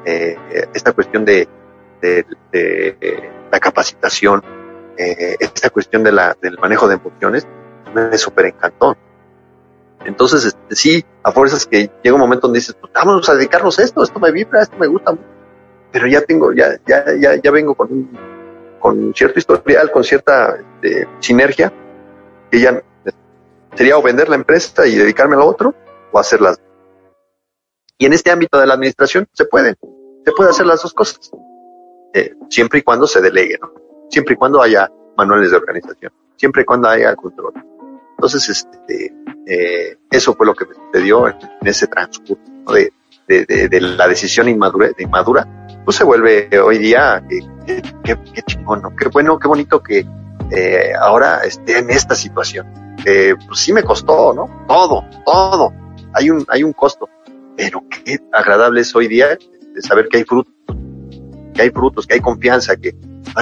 eh, esta cuestión de, de la capacitación, eh, esta cuestión del manejo de emociones, me súper encantó. Entonces, este, sí, a fuerzas que llega un momento donde dices, pues vamos a dedicarnos a esto, esto me vibra, esto me gusta, pero ya tengo, ya, ya, ya, ya vengo con con cierto historial, con cierta este, sinergia, que ya sería o vender la empresa y dedicarme a lo otro, o hacerlas. Y en este ámbito de la administración se puede, se puede hacer las dos cosas, eh, siempre y cuando se delegue, ¿no? siempre y cuando haya manuales de organización, siempre y cuando haya control. Entonces, este, eh, eso fue lo que me sucedió en, en ese transcurso ¿no? de, de, de, de, la decisión inmadura, de inmadura, pues se vuelve hoy día, eh, qué, qué chingón, ¿no? qué bueno, qué bonito que eh, ahora esté en esta situación. Eh, pues sí me costó, ¿no? Todo, todo. Hay un, hay un costo, pero qué agradable es hoy día de saber que hay frutos, que hay frutos, que hay confianza, que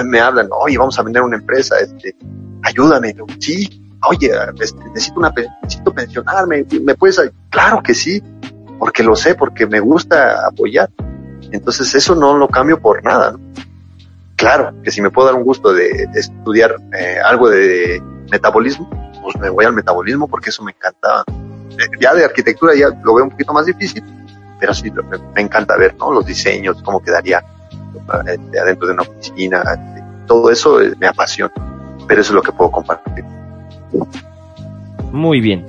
me hablan, oye, vamos a vender una empresa, este, ayúdame, sí, oye, este, necesito una, necesito pensionarme, ¿me puedes? Claro que sí, porque lo sé, porque me gusta apoyar. Entonces eso no lo cambio por nada, ¿no? Claro, que si me puedo dar un gusto de estudiar eh, algo de metabolismo, pues me voy al metabolismo porque eso me encanta. Ya de arquitectura ya lo veo un poquito más difícil, pero sí me, encanta ver, ¿no? Los diseños, cómo quedaría este, adentro de una oficina, todo eso eh, me apasiona, pero eso es lo que puedo compartir. Muy bien.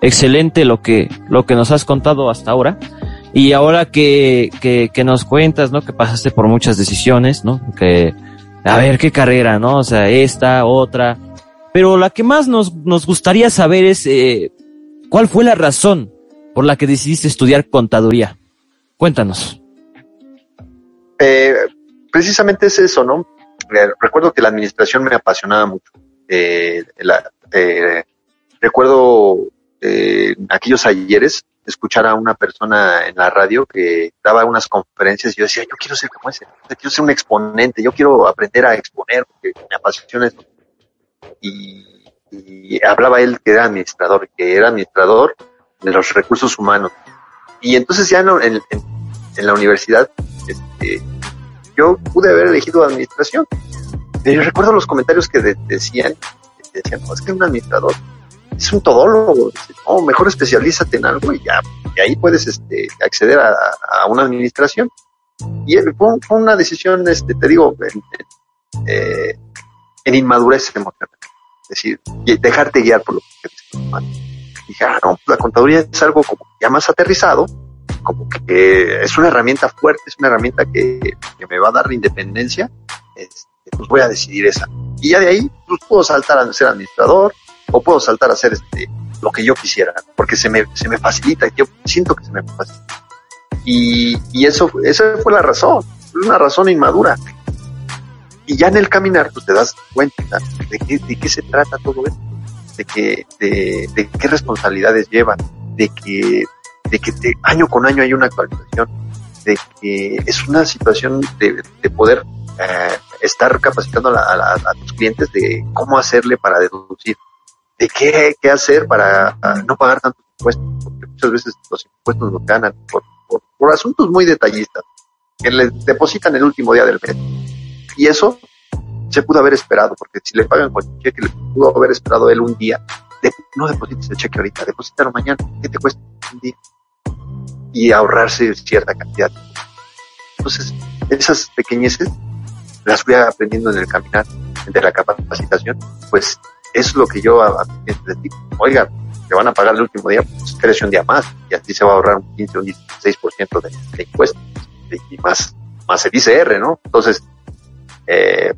Excelente lo que, lo que nos has contado hasta ahora. Y ahora que, que, que nos cuentas, ¿no? Que pasaste por muchas decisiones, ¿no? Que, a ver, qué carrera, ¿no? O sea, esta, otra. Pero la que más nos, nos gustaría saber es, eh, ¿cuál fue la razón por la que decidiste estudiar contaduría? Cuéntanos. Eh, precisamente es eso, ¿no? Eh, recuerdo que la administración me apasionaba mucho. Eh, la, eh, recuerdo eh, aquellos ayeres escuchar a una persona en la radio que daba unas conferencias y yo decía, yo quiero ser como ese, yo quiero ser un exponente, yo quiero aprender a exponer porque me apasiona esto. Y, hablaba él que era administrador, que era administrador de los recursos humanos. Y entonces ya en, la universidad, este, yo pude haber elegido administración. Pero recuerdo los comentarios que de, decían, decían, no, es que un administrador es un todólogo, no, mejor especialízate en algo y ya, y ahí puedes este, acceder a, una administración. Y fue, fue, una decisión, este, te digo, en, eh, en inmadurez emocional. Es decir, dejarte guiar por lo que te Dije, ah, no, la contaduría es algo como ya más aterrizado, como que es una herramienta fuerte, es una herramienta que, que me va a dar independencia, este, pues voy a decidir esa. Y ya de ahí, pues puedo saltar a ser administrador, o puedo saltar a hacer este, lo que yo quisiera, porque se me, se me facilita, yo siento que se me facilita. Y, y eso, esa fue la razón, una razón inmadura. Y ya en el caminar, pues te das cuenta de qué, de qué se trata todo esto, de, que, de, qué responsabilidades llevan, de que, de que año con año hay una actualización, de que es una situación de, de poder eh, estar capacitando a, tus clientes de cómo hacerle para deducir, de qué, qué hacer para no pagar tantos impuestos, porque muchas veces los impuestos los ganan por, por asuntos muy detallistas, que les depositan el último día del mes. Y eso se pudo haber esperado, porque si le pagan con cheque, le pudo haber esperado él un día. De, no deposites el cheque ahorita, deposítalo mañana. ¿Qué te cuesta un día? y ahorrarse cierta cantidad. Entonces, esas pequeñeces las fui aprendiendo en el caminar, entre la capacitación, pues es lo que yo a, digo, oiga, te van a pagar el último día, pues crece un día más y así se va a ahorrar un 15 o un 16% de, de impuestos y más, más el ICR, ¿no? Entonces, eh,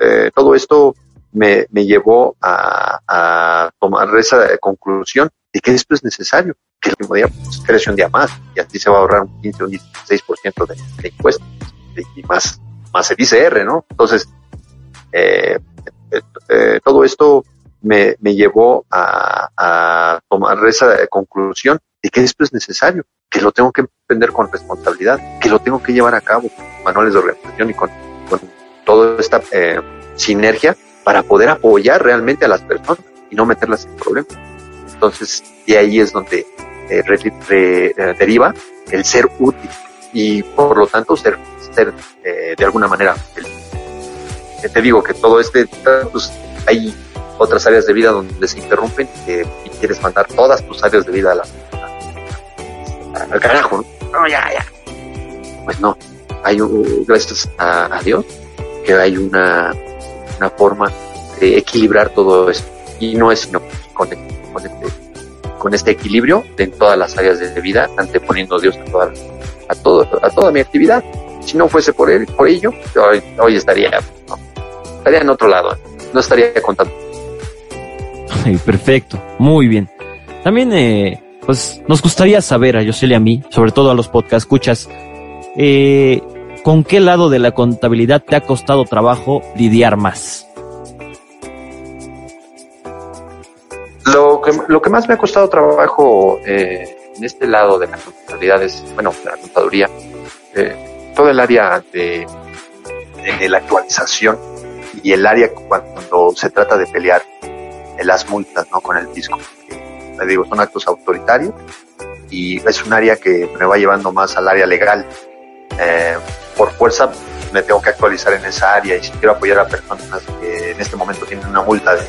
eh, todo esto me, me llevó a, tomar esa conclusión de que esto es necesario, que el último día pues, crece un día más y así se va a ahorrar un 15 o un 16% de, de impuestos y más, más el ICR, ¿no? Entonces, eh, eh, todo esto me, me llevó a, tomar esa conclusión de que esto es necesario, que lo tengo que emprender con responsabilidad, que lo tengo que llevar a cabo con manuales de organización y con toda esta eh, sinergia para poder apoyar realmente a las personas y no meterlas en problemas. Entonces, de ahí es donde eh, re, re, eh, deriva el ser útil y por lo tanto ser, ser de alguna manera feliz te digo que todo este, pues hay otras áreas de vida donde se interrumpen y quieres mandar todas tus áreas de vida a la, a, al carajo, ¿no? No, ya, ya. Pues no, hay un, gracias a, a, Dios que hay una, una forma de equilibrar todo esto y no es sino con, con, este, con este equilibrio en todas las áreas de vida, anteponiendo a Dios a, toda, a, todo, a toda mi actividad. Si no fuese por él, por ello, hoy, hoy estaría ¿no? estaría en otro lado, no estaría contando. Perfecto, muy bien. También, eh, pues, nos gustaría saber a Yosel y a mí, sobre todo a los podcast escuchas, eh, ¿con qué lado de la contabilidad te ha costado trabajo lidiar más? Lo que, más me ha costado trabajo eh, en este lado de la contabilidad es, bueno, la contaduría, eh, todo el área de, la actualización y el área cuando se trata de pelear en las multas ¿no? con el fisco. Me digo, son actos autoritarios y es un área que me va llevando más al área legal. Eh, por fuerza me tengo que actualizar en esa área y si quiero apoyar a personas que en este momento tienen una multa de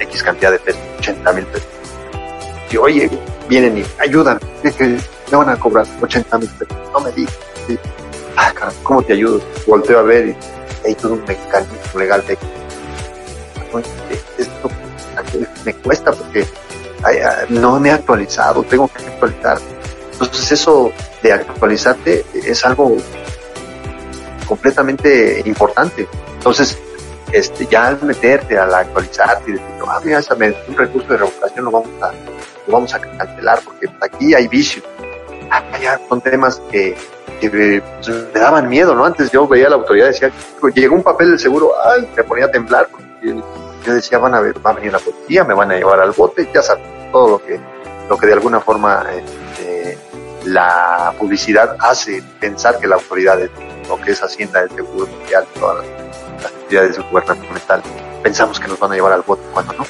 X cantidad de pesos, 80 mil pesos. Si oye, vienen y ayudan, me van a cobrar 80 mil pesos, no me digas. ¿sí? Ah, ¿cómo te ayudo? Volteo a ver y hay todo un mecanismo legal de esto me cuesta porque no me he actualizado, tengo que actualizar. Entonces eso de actualizarte es algo completamente importante. Entonces, este, ya al meterte, al actualizarte y decir, ah, mira, un recurso de revocación lo vamos a, cancelar porque aquí hay vicios. Ah, ya son temas que me daban miedo, ¿no? Antes yo veía a la autoridad decía, llegó un papel del seguro, ay, me ponía a temblar, porque yo decía, van a ver, va a venir la policía, me van a llevar al bote, ya sabes, todo lo que, lo que de alguna forma eh, la publicidad hace pensar que la autoridad es lo que es Hacienda, el Seguro Social, todas las, las entidades gubernamentales, pensamos que nos van a llevar al bote, cuando no,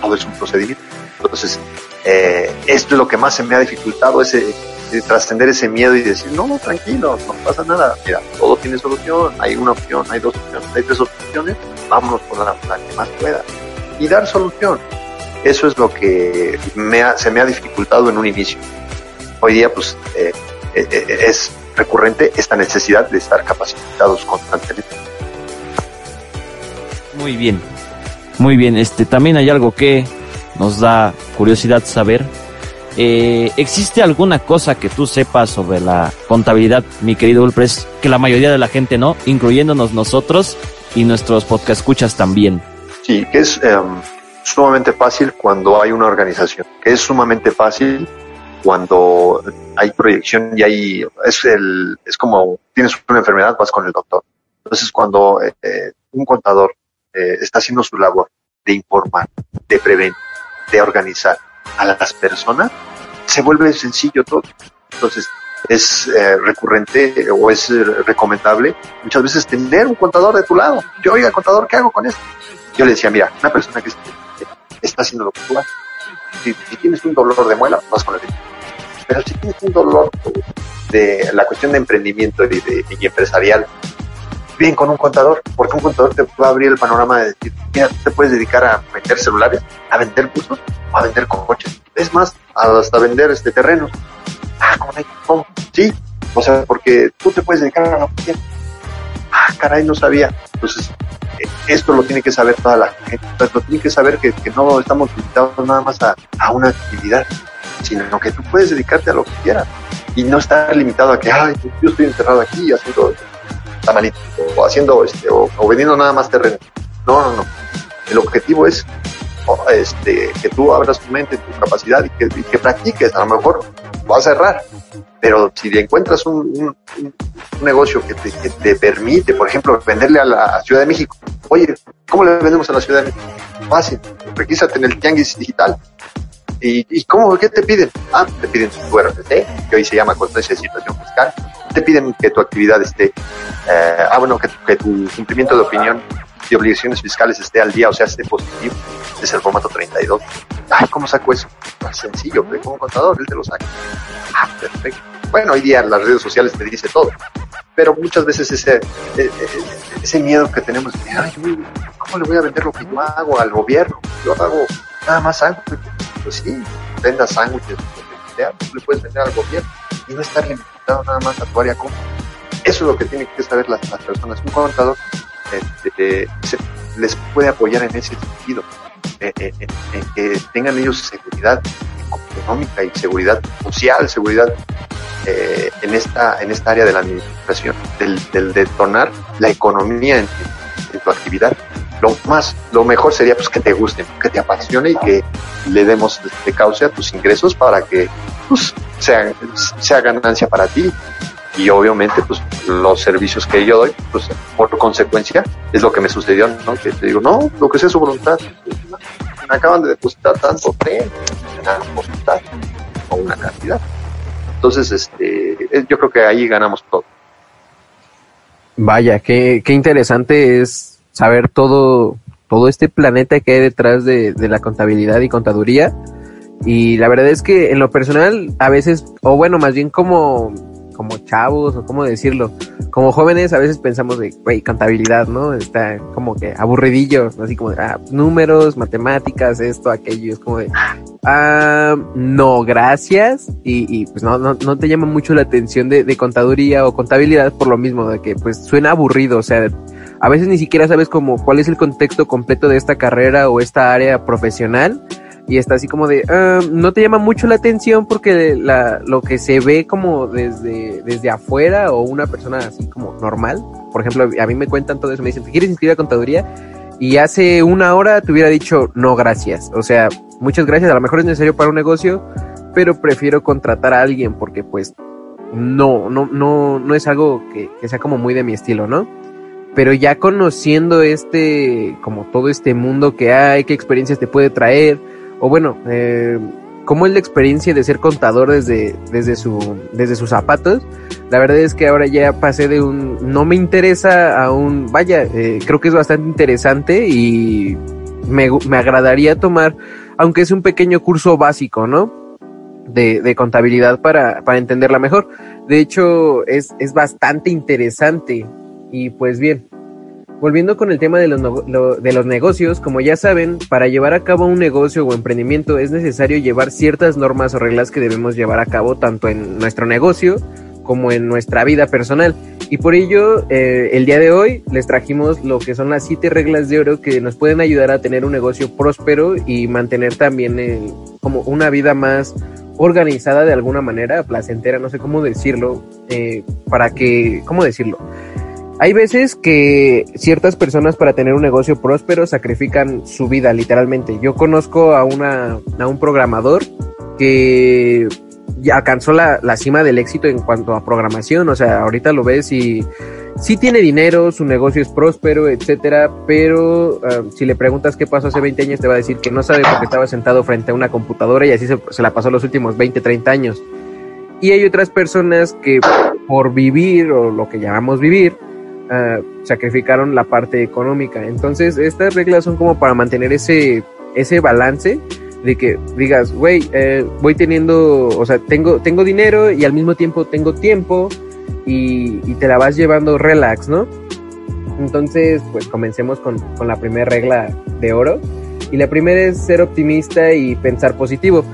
todo es un procedimiento. Entonces, eh, esto es lo que más se me ha dificultado, ese, de trascender ese miedo y decir, no, tranquilo, no pasa nada, mira, todo tiene solución, hay una opción, hay dos opciones, hay tres opciones, vámonos por la, la que más pueda. Y dar solución. Eso es lo que me ha, se me ha dificultado en un inicio. Hoy día, pues, eh, eh, es recurrente esta necesidad de estar capacitados constantemente. Muy bien, muy bien. Este, también hay algo que nos da curiosidad saber eh, ¿Existe alguna cosa que tú sepas sobre la contabilidad, mi querido Ulpres, que la mayoría de la gente no, incluyéndonos nosotros y nuestros podcast escuchas también? Sí, que es eh, sumamente fácil cuando hay una organización, que es sumamente fácil cuando hay proyección y hay, es, el, es como tienes una enfermedad, vas con el doctor. Entonces, cuando eh, un contador eh, está haciendo su labor de informar, de prevenir, de organizar, a las personas, se vuelve sencillo todo. Entonces, es eh, recurrente o es eh, recomendable muchas veces tener un contador de tu lado. Yo, oiga, contador, ¿qué hago con esto? Yo le decía, mira, una persona que está haciendo lo que tú haces, si, si tienes un dolor de muela, vas con el Pero si tienes un dolor de la cuestión de emprendimiento y, de, empresarial, bien con un contador, porque un contador te va a abrir el panorama de decir, mira, te puedes dedicar a vender celulares, a vender cursos, a vender coches, es más, hasta vender este terrenos. Ah, ¿cómo ¿cómo? Sí, o sea, porque tú te puedes dedicar a lo que quieras. Ah, caray, no sabía. Entonces, eh, esto lo tiene que saber toda la gente. Entonces, lo tiene que saber que, no estamos limitados nada más a, una actividad, sino que tú puedes dedicarte a lo que quieras y no estar limitado a que, ay, yo estoy enterrado aquí haciendo tamalitos o haciendo, este, o, o vendiendo nada más terreno. No, no, no. El objetivo es este, que tú abras tu mente, tu capacidad y que, practiques. A lo mejor vas a errar, pero si encuentras un, negocio que te, que te, permite, por ejemplo, venderle a la Ciudad de México, oye, ¿cómo le vendemos a la Ciudad de México? Fácil, requísate en el tianguis digital. ¿Y, y cómo? ¿Qué te piden? Ah, te piden tu RFC, que hoy se llama constancia de situación fiscal. Te piden que tu actividad esté, eh, ah, bueno, que, que tu cumplimiento de opinión de obligaciones fiscales esté al día, o sea, esté positivo. Es el formato 32. Ay, ¿cómo saco eso? Más sencillo, ve como contador, él te lo saca. Ah, perfecto. Bueno, hoy día las redes sociales te dice todo, pero muchas veces ese, ese miedo que tenemos de, ay, ¿cómo le voy a vender lo que yo hago al gobierno? Yo hago nada más sándwiches. Pues sí, venda sándwiches, le puedes vender al gobierno y no estar limitado nada más a tu área común. Eso es lo que tienen que saber las, las personas. Un contador este, se, les puede apoyar en ese sentido, en, en, en, que tengan ellos seguridad económica y seguridad social, seguridad eh, en esta en esta área de la administración, del, del detonar la economía en, tu actividad. Lo más, lo mejor sería pues que te guste, que te apasione y que le demos de cauce a tus ingresos para que pues, sea, sea ganancia para ti y obviamente pues los servicios que yo doy, pues por consecuencia es lo que me sucedió, ¿no? Que te digo, no, lo que sea su voluntad, me acaban de depositar tanto, depositar o una cantidad. Entonces, este, yo creo que ahí ganamos todo. Vaya, qué, qué interesante es saber todo, todo este planeta que hay detrás de, de la contabilidad y contaduría. Y la verdad es que en lo personal, a veces, o bueno, más bien como como chavos o cómo decirlo, como jóvenes a veces pensamos de, güey, contabilidad, ¿no? Está como que aburridillo, así como de, ah, números, matemáticas, esto, aquello, es como de, ah, no, gracias, y, y pues no, no, no, te llama mucho la atención de, de, contaduría o contabilidad por lo mismo, de que pues suena aburrido, o sea, a veces ni siquiera sabes como cuál es el contexto completo de esta carrera o esta área profesional, y está así como de, uh, no te llama mucho la atención porque la, lo que se ve como desde, desde afuera o una persona así como normal, por ejemplo, a mí me cuentan todo eso, me dicen, ¿te quieres inscribir a contaduría? Y hace una hora te hubiera dicho, no, gracias. O sea, muchas gracias, a lo mejor es necesario para un negocio, pero prefiero contratar a alguien porque pues no, no, no, no es algo que, que sea como muy de mi estilo, ¿no? Pero ya conociendo este, como todo este mundo que hay, qué experiencias te puede traer, o bueno, eh, cómo es la experiencia de ser contador desde, desde, su, desde sus zapatos. La verdad es que ahora ya pasé de un no me interesa a un, vaya, eh, creo que es bastante interesante y me, me agradaría tomar, aunque es un pequeño curso básico, ¿no? De, de contabilidad para, para entenderla mejor. De hecho, es, es bastante interesante. Y pues bien, Volviendo con el tema de los, de los negocios, como ya saben, para llevar a cabo un negocio o emprendimiento es necesario llevar ciertas normas o reglas que debemos llevar a cabo tanto en nuestro negocio como en nuestra vida personal. Y por ello, eh, el día de hoy les trajimos lo que son las siete reglas de oro que nos pueden ayudar a tener un negocio próspero y mantener también el, como una vida más organizada de alguna manera, placentera, no sé cómo decirlo, eh, para que, ¿cómo decirlo? Hay veces que ciertas personas para tener un negocio próspero sacrifican su vida, literalmente. Yo conozco a, una, a un programador que alcanzó la, la, cima del éxito en cuanto a programación. O sea, ahorita lo ves y sí tiene dinero, su negocio es próspero, etcétera, pero uh, si le preguntas qué pasó hace 20 años, te va a decir que no sabe porque estaba sentado frente a una computadora y así se, se la pasó los últimos 20, 30 años. Y hay otras personas que por vivir o lo que llamamos vivir, uh, sacrificaron la parte económica. Entonces, estas reglas son como para mantener ese, ese balance de que digas, güey, eh, voy teniendo, o sea, tengo, tengo dinero y al mismo tiempo tengo tiempo y, y te la vas llevando relax, ¿no? Entonces, pues comencemos con, con la primera regla de oro. Y la primera es ser optimista y pensar positivo.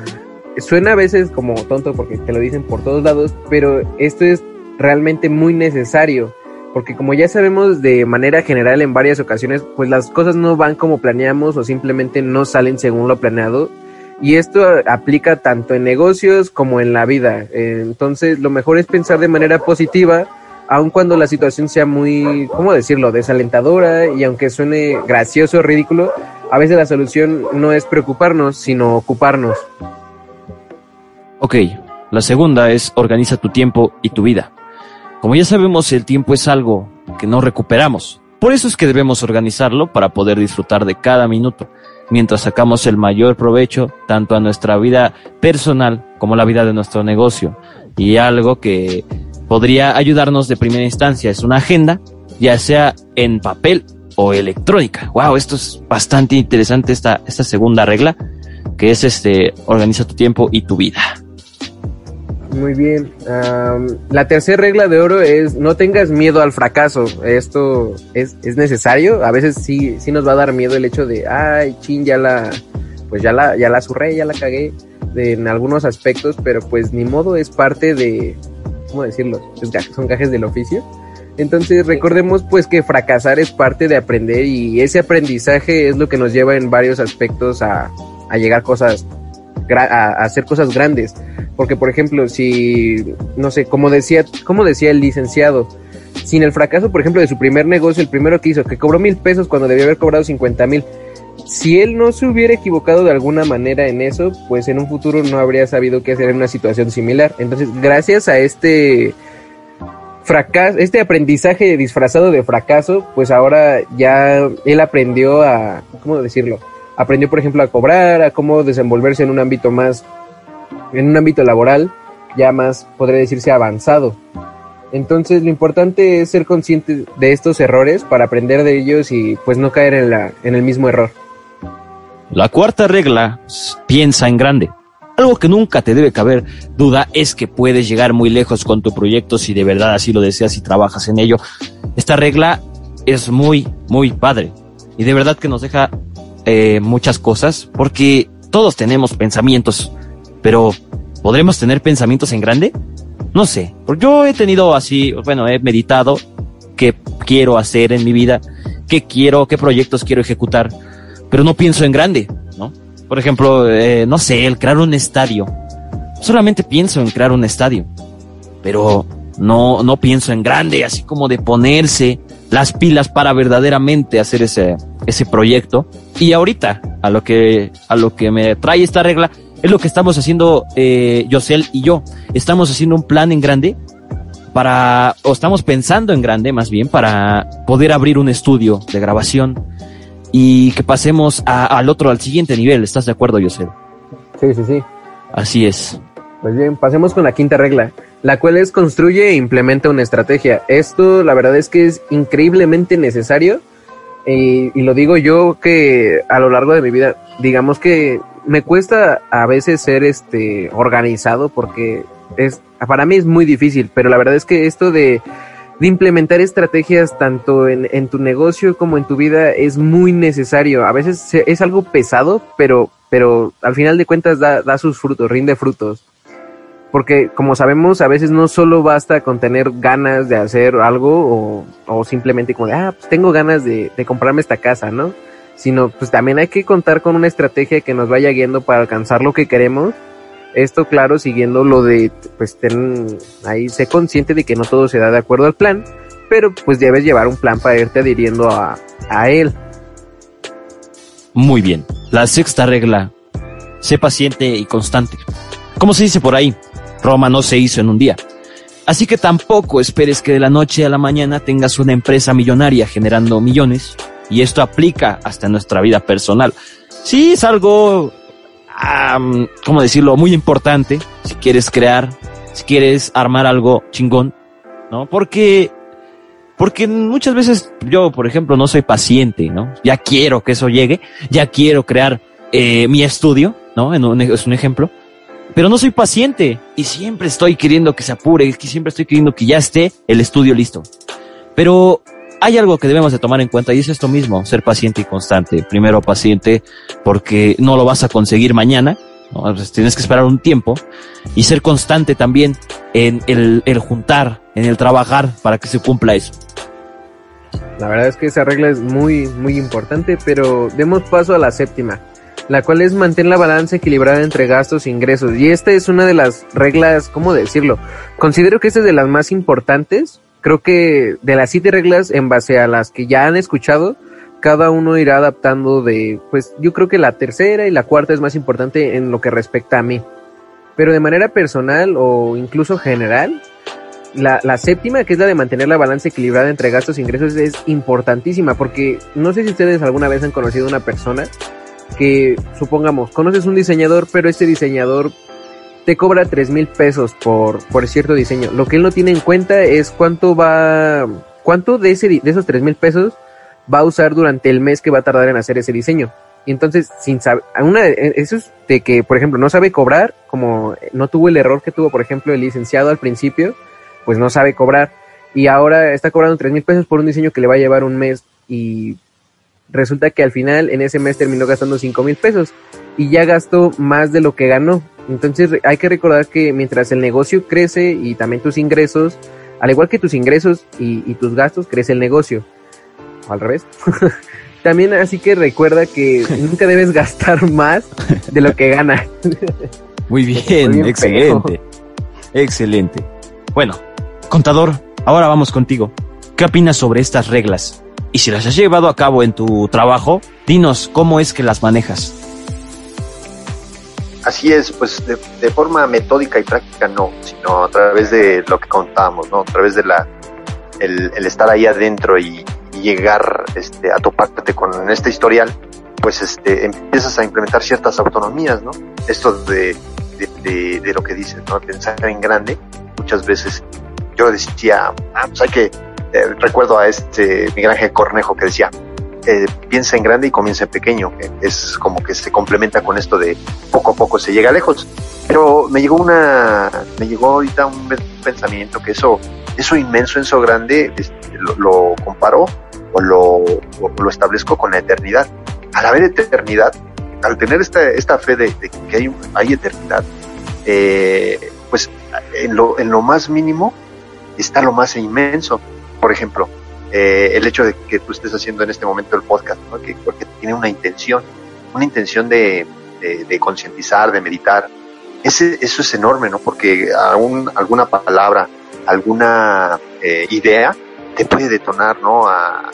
suena a veces como tonto porque te lo dicen por todos lados, pero esto es realmente muy necesario. Porque como ya sabemos de manera general en varias ocasiones, pues las cosas no van como planeamos o simplemente no salen según lo planeado. Y esto aplica tanto en negocios como en la vida. Entonces lo mejor es pensar de manera positiva, aun cuando la situación sea muy, ¿cómo decirlo?, desalentadora y aunque suene gracioso o ridículo, a veces la solución no es preocuparnos, sino ocuparnos. Ok, la segunda es organiza tu tiempo y tu vida. Como ya sabemos, el tiempo es algo que no recuperamos. Por eso es que debemos organizarlo para poder disfrutar de cada minuto, mientras sacamos el mayor provecho tanto a nuestra vida personal como a la vida de nuestro negocio. Y algo que podría ayudarnos de primera instancia es una agenda, ya sea en papel o electrónica. Wow, esto es bastante interesante esta, esta segunda regla, que es este, organiza tu tiempo y tu vida. Muy bien. la tercera regla de oro es no tengas miedo al fracaso. Esto es, es, necesario. A veces sí, sí nos va a dar miedo el hecho de, ay, chin, ya la, pues ya la, ya la surré, ya la cagué en algunos aspectos, pero pues ni modo es parte de, ¿cómo decirlo? son gajes del oficio. Entonces recordemos pues que fracasar es parte de aprender y ese aprendizaje es lo que nos lleva en varios aspectos a, a llegar cosas, a, hacer cosas grandes. Porque por ejemplo, si, no sé, como decía, como decía el licenciado, sin el fracaso, por ejemplo, de su primer negocio, el primero que hizo, que cobró mil pesos cuando debió haber cobrado cincuenta mil, si él no se hubiera equivocado de alguna manera en eso, pues en un futuro no habría sabido qué hacer en una situación similar. Entonces, gracias a este fracaso, este aprendizaje disfrazado de fracaso, pues ahora ya él aprendió a, ¿cómo decirlo? Aprendió, por ejemplo, a cobrar, a cómo desenvolverse en un ámbito más, en un ámbito laboral, ya más, podría decirse, avanzado. Entonces, lo importante es ser consciente de estos errores para aprender de ellos y pues no caer en, la, en el mismo error. La cuarta regla, piensa en grande. Algo que nunca te debe caber duda es que puedes llegar muy lejos con tu proyecto si de verdad así lo deseas y trabajas en ello. Esta regla es muy, muy padre y de verdad que nos deja eh, muchas cosas porque todos tenemos pensamientos, pero ¿podremos tener pensamientos en grande? No sé, porque yo he tenido así, bueno, he meditado qué quiero hacer en mi vida, qué quiero, qué proyectos quiero ejecutar, pero no pienso en grande, ¿no? Por ejemplo, eh, no sé, el crear un estadio. Solamente pienso en crear un estadio, pero no, no pienso en grande, así como de ponerse las pilas para verdaderamente hacer ese, ese proyecto. Y ahorita, a lo que, a lo que me trae esta regla, es lo que estamos haciendo eh, Yosel y yo. Estamos haciendo un plan en grande para, o estamos pensando en grande más bien, para poder abrir un estudio de grabación y que pasemos al otro, al siguiente nivel. ¿Estás de acuerdo, José? Sí, sí, sí. Así es. Pues bien, pasemos con la quinta regla, la cual es construye e implementa una estrategia. Esto, la verdad es que es increíblemente necesario. Y, y lo digo yo que a lo largo de mi vida, digamos que me cuesta a veces ser este organizado porque es para mí es muy difícil, pero la verdad es que esto de de implementar estrategias tanto en, tu negocio como en tu vida es muy necesario. A veces es algo pesado, pero, pero al final de cuentas da, da sus frutos, rinde frutos. Porque como sabemos, a veces no solo basta con tener ganas de hacer algo o, o simplemente como de, ah, pues tengo ganas de, de comprarme esta casa, ¿no? Sino pues también hay que contar con una estrategia que nos vaya guiando para alcanzar lo que queremos esto, claro, siguiendo lo de, pues, ten, ahí sé consciente de que no todo se da de acuerdo al plan, pero pues debes llevar un plan para irte adhiriendo a, a él. Muy bien. La sexta regla, sé paciente y constante. Como se dice por ahí, Roma no se hizo en un día. Así que tampoco esperes que de la noche a la mañana tengas una empresa millonaria generando millones. Y esto aplica hasta en nuestra vida personal. Sí, es algo ¿cómo decirlo? Muy importante si quieres crear, si quieres armar algo chingón, ¿no? Porque, porque muchas veces yo, por ejemplo, no soy paciente, ¿no? Ya quiero que eso llegue, ya quiero crear eh, mi estudio, ¿no? es un ejemplo. Pero no soy paciente y siempre estoy queriendo que se apure, siempre estoy queriendo que ya esté el estudio listo. Pero hay algo que debemos de tomar en cuenta y es esto mismo, ser paciente y constante. Primero paciente porque no lo vas a conseguir mañana, tienes que esperar un tiempo y ser constante también en el, el juntar, en el trabajar para que se cumpla eso. La verdad es que esa regla es muy, muy importante, pero demos paso a la séptima, la cual es mantener la balanza equilibrada entre gastos e ingresos. Y esta es una de las reglas, ¿cómo decirlo? Considero que esta es de las más importantes. Creo que de las siete reglas, en base a las que ya han escuchado, cada uno irá adaptando de, pues yo creo que la tercera y la cuarta es más importante en lo que respecta a mí. Pero de manera personal o incluso general, la, la, séptima, que es la de mantener la balanza equilibrada entre gastos e ingresos, es importantísima porque no sé si ustedes alguna vez han conocido una persona que, supongamos, conoces un diseñador, pero este diseñador te cobra tres mil pesos por, por cierto diseño. Lo que él no tiene en cuenta es cuánto va, cuánto de, ese, de esos tres mil pesos va a usar durante el mes que va a tardar en hacer ese diseño. Y entonces, sin saber, una, eso es de que, por ejemplo, no sabe cobrar, como no tuvo el error que tuvo, por ejemplo, el licenciado al principio, pues no sabe cobrar. Y ahora está cobrando tres mil pesos por un diseño que le va a llevar un mes y resulta que al final en ese mes terminó gastando cinco mil pesos y ya gastó más de lo que ganó. Entonces hay que recordar que mientras el negocio crece y también tus ingresos, al igual que tus ingresos y, y tus gastos, crece el negocio. O al revés. también así que recuerda que nunca debes gastar más de lo que ganas. Muy bien, bien excelente. Excelente. Bueno, contador, ahora vamos contigo. ¿Qué opinas sobre estas reglas? Y si las has llevado a cabo en tu trabajo, dinos cómo es que las manejas. Así es, pues de, forma metódica y práctica no, sino a través de lo que contábamos, ¿no? A través de la el, estar ahí adentro y, llegar este, a toparte con este historial, pues este, empiezas a implementar ciertas autonomías, ¿no? Esto de, de lo que dices, ¿no? Pensar en grande. Muchas veces yo decía, ah, pues hay que, eh, recuerdo a este Miguel Ángel Cornejo que decía, eh, piensa en grande y comienza en pequeño. Es como que se complementa con esto de poco a poco se llega lejos. Pero me llegó una, me llegó ahorita un pensamiento que eso, eso inmenso, eso grande, este, lo, lo, comparo o lo, lo establezco con la eternidad. Al haber eternidad, al tener esta, esta fe de, de que hay, hay eternidad, eh, pues en lo, en lo más mínimo está lo más inmenso. Por ejemplo, eh, el hecho de que tú estés haciendo en este momento el podcast, ¿no? que, porque tiene una intención, una intención de, concientizar, de meditar. Ese, eso es enorme, ¿no? Porque aún alguna palabra, alguna eh, idea te puede detonar, ¿no? A,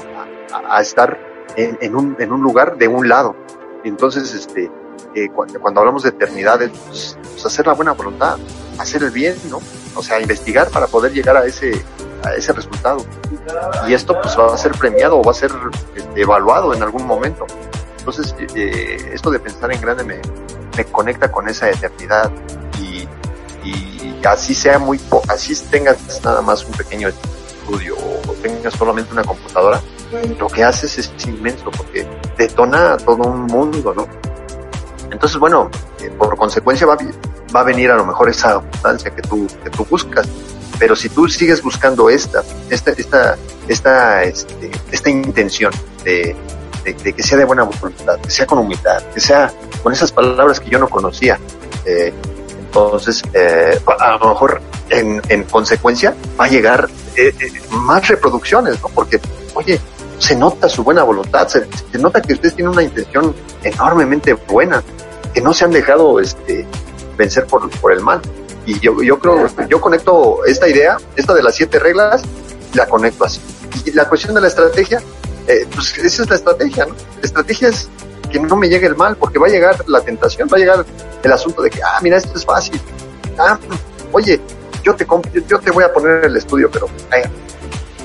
estar en, un, en un lugar de un lado. Entonces, este, eh, cuando, hablamos de eternidad, es pues, pues hacer la buena voluntad, hacer el bien, ¿no? O sea, investigar para poder llegar a ese, a ese resultado. Y esto pues va a ser premiado o va a ser este, evaluado en algún momento. Entonces, eh, esto de pensar en grande me, me conecta con esa eternidad y, y así sea muy, así tengas nada más un pequeño estudio o tengas solamente una computadora, lo que haces es inmenso porque detona todo un mundo, ¿no? Entonces, bueno, eh, por consecuencia va, va a venir a lo mejor esa abundancia que tú, que tú buscas. Pero si tú sigues buscando esta, esta, esta, esta, este, esta intención de, que sea de buena voluntad, que sea con humildad, que sea con esas palabras que yo no conocía, eh, entonces eh, a lo mejor en, en, consecuencia va a llegar eh, más reproducciones, ¿no? Porque, oye, se nota su buena voluntad, se, se, nota que ustedes tienen una intención enormemente buena, que no se han dejado este, vencer por, por el mal. Y yo, yo creo, yo conecto esta idea, esta de las siete reglas, la conecto así. Y la cuestión de la estrategia, eh, pues esa es la estrategia, ¿no? La estrategia es que no me llegue el mal, porque va a llegar la tentación, va a llegar el asunto de que, ah, mira, esto es fácil. Ah, oye, yo te, yo, te voy a poner el estudio, pero eh,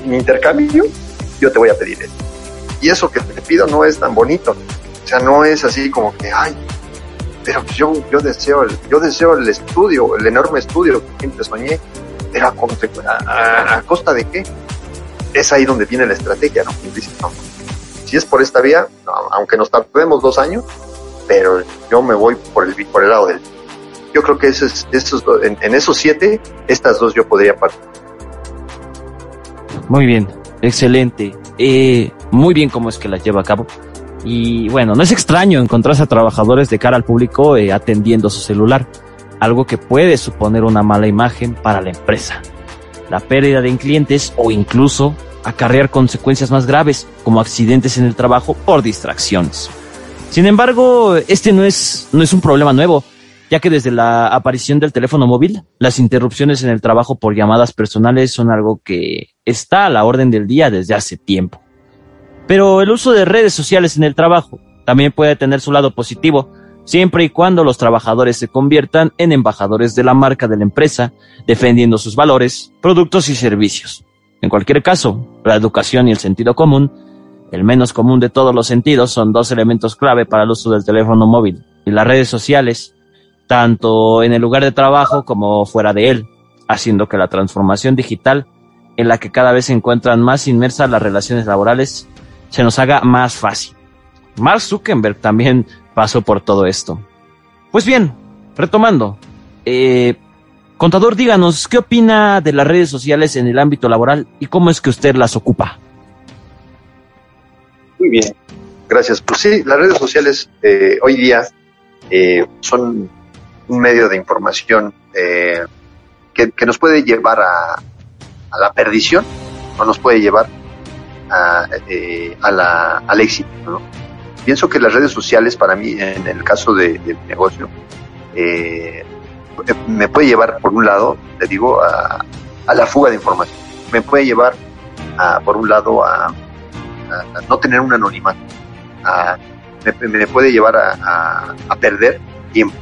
mi intercambio, yo te voy a pedir esto. Y eso que te pido no es tan bonito. O sea, no es así como que, ay, pero pues yo, yo deseo el, yo deseo el estudio, el enorme estudio que siempre soñé, pero a, costa de qué? Es ahí donde viene la estrategia, ¿no? Dice, si es por esta vía, aunque nos tardemos dos años, pero yo me voy por el, por el lado del. Yo creo que esos, esos, en, esos siete, estas dos yo podría partir. Muy bien, excelente. Eh, muy bien cómo es que las lleva a cabo. Y bueno, no es extraño encontrarse a trabajadores de cara al público eh, atendiendo su celular, algo que puede suponer una mala imagen para la empresa, la pérdida de clientes o incluso acarrear consecuencias más graves, como accidentes en el trabajo por distracciones. Sin embargo, este no es, no es un problema nuevo, ya que desde la aparición del teléfono móvil, las interrupciones en el trabajo por llamadas personales son algo que está a la orden del día desde hace tiempo. Pero el uso de redes sociales en el trabajo también puede tener su lado positivo, siempre y cuando los trabajadores se conviertan en embajadores de la marca de la empresa, defendiendo sus valores, productos y servicios. En cualquier caso, la educación y el sentido común, el menos común de todos los sentidos, son dos elementos clave para el uso del teléfono móvil y las redes sociales, tanto en el lugar de trabajo como fuera de él, haciendo que la transformación digital, en la que cada vez se encuentran más inmersas las relaciones laborales, se nos haga más fácil. Mark Zuckerberg también pasó por todo esto. Pues bien, retomando, eh, Contador, díganos, ¿qué opina de las redes sociales en el ámbito laboral y cómo es que usted las ocupa? Muy bien, gracias. Pues sí, las redes sociales eh, hoy día eh, son un medio de información eh, que, nos puede llevar a, la perdición o nos puede llevar a, la, al éxito. Pienso que las redes sociales para mí, en el caso de, mi negocio, eh, me puede llevar, por un lado, te digo, a, la fuga de información. Me puede llevar, a, por un lado, a, no tener un anonimato. Me, puede llevar a, perder tiempo.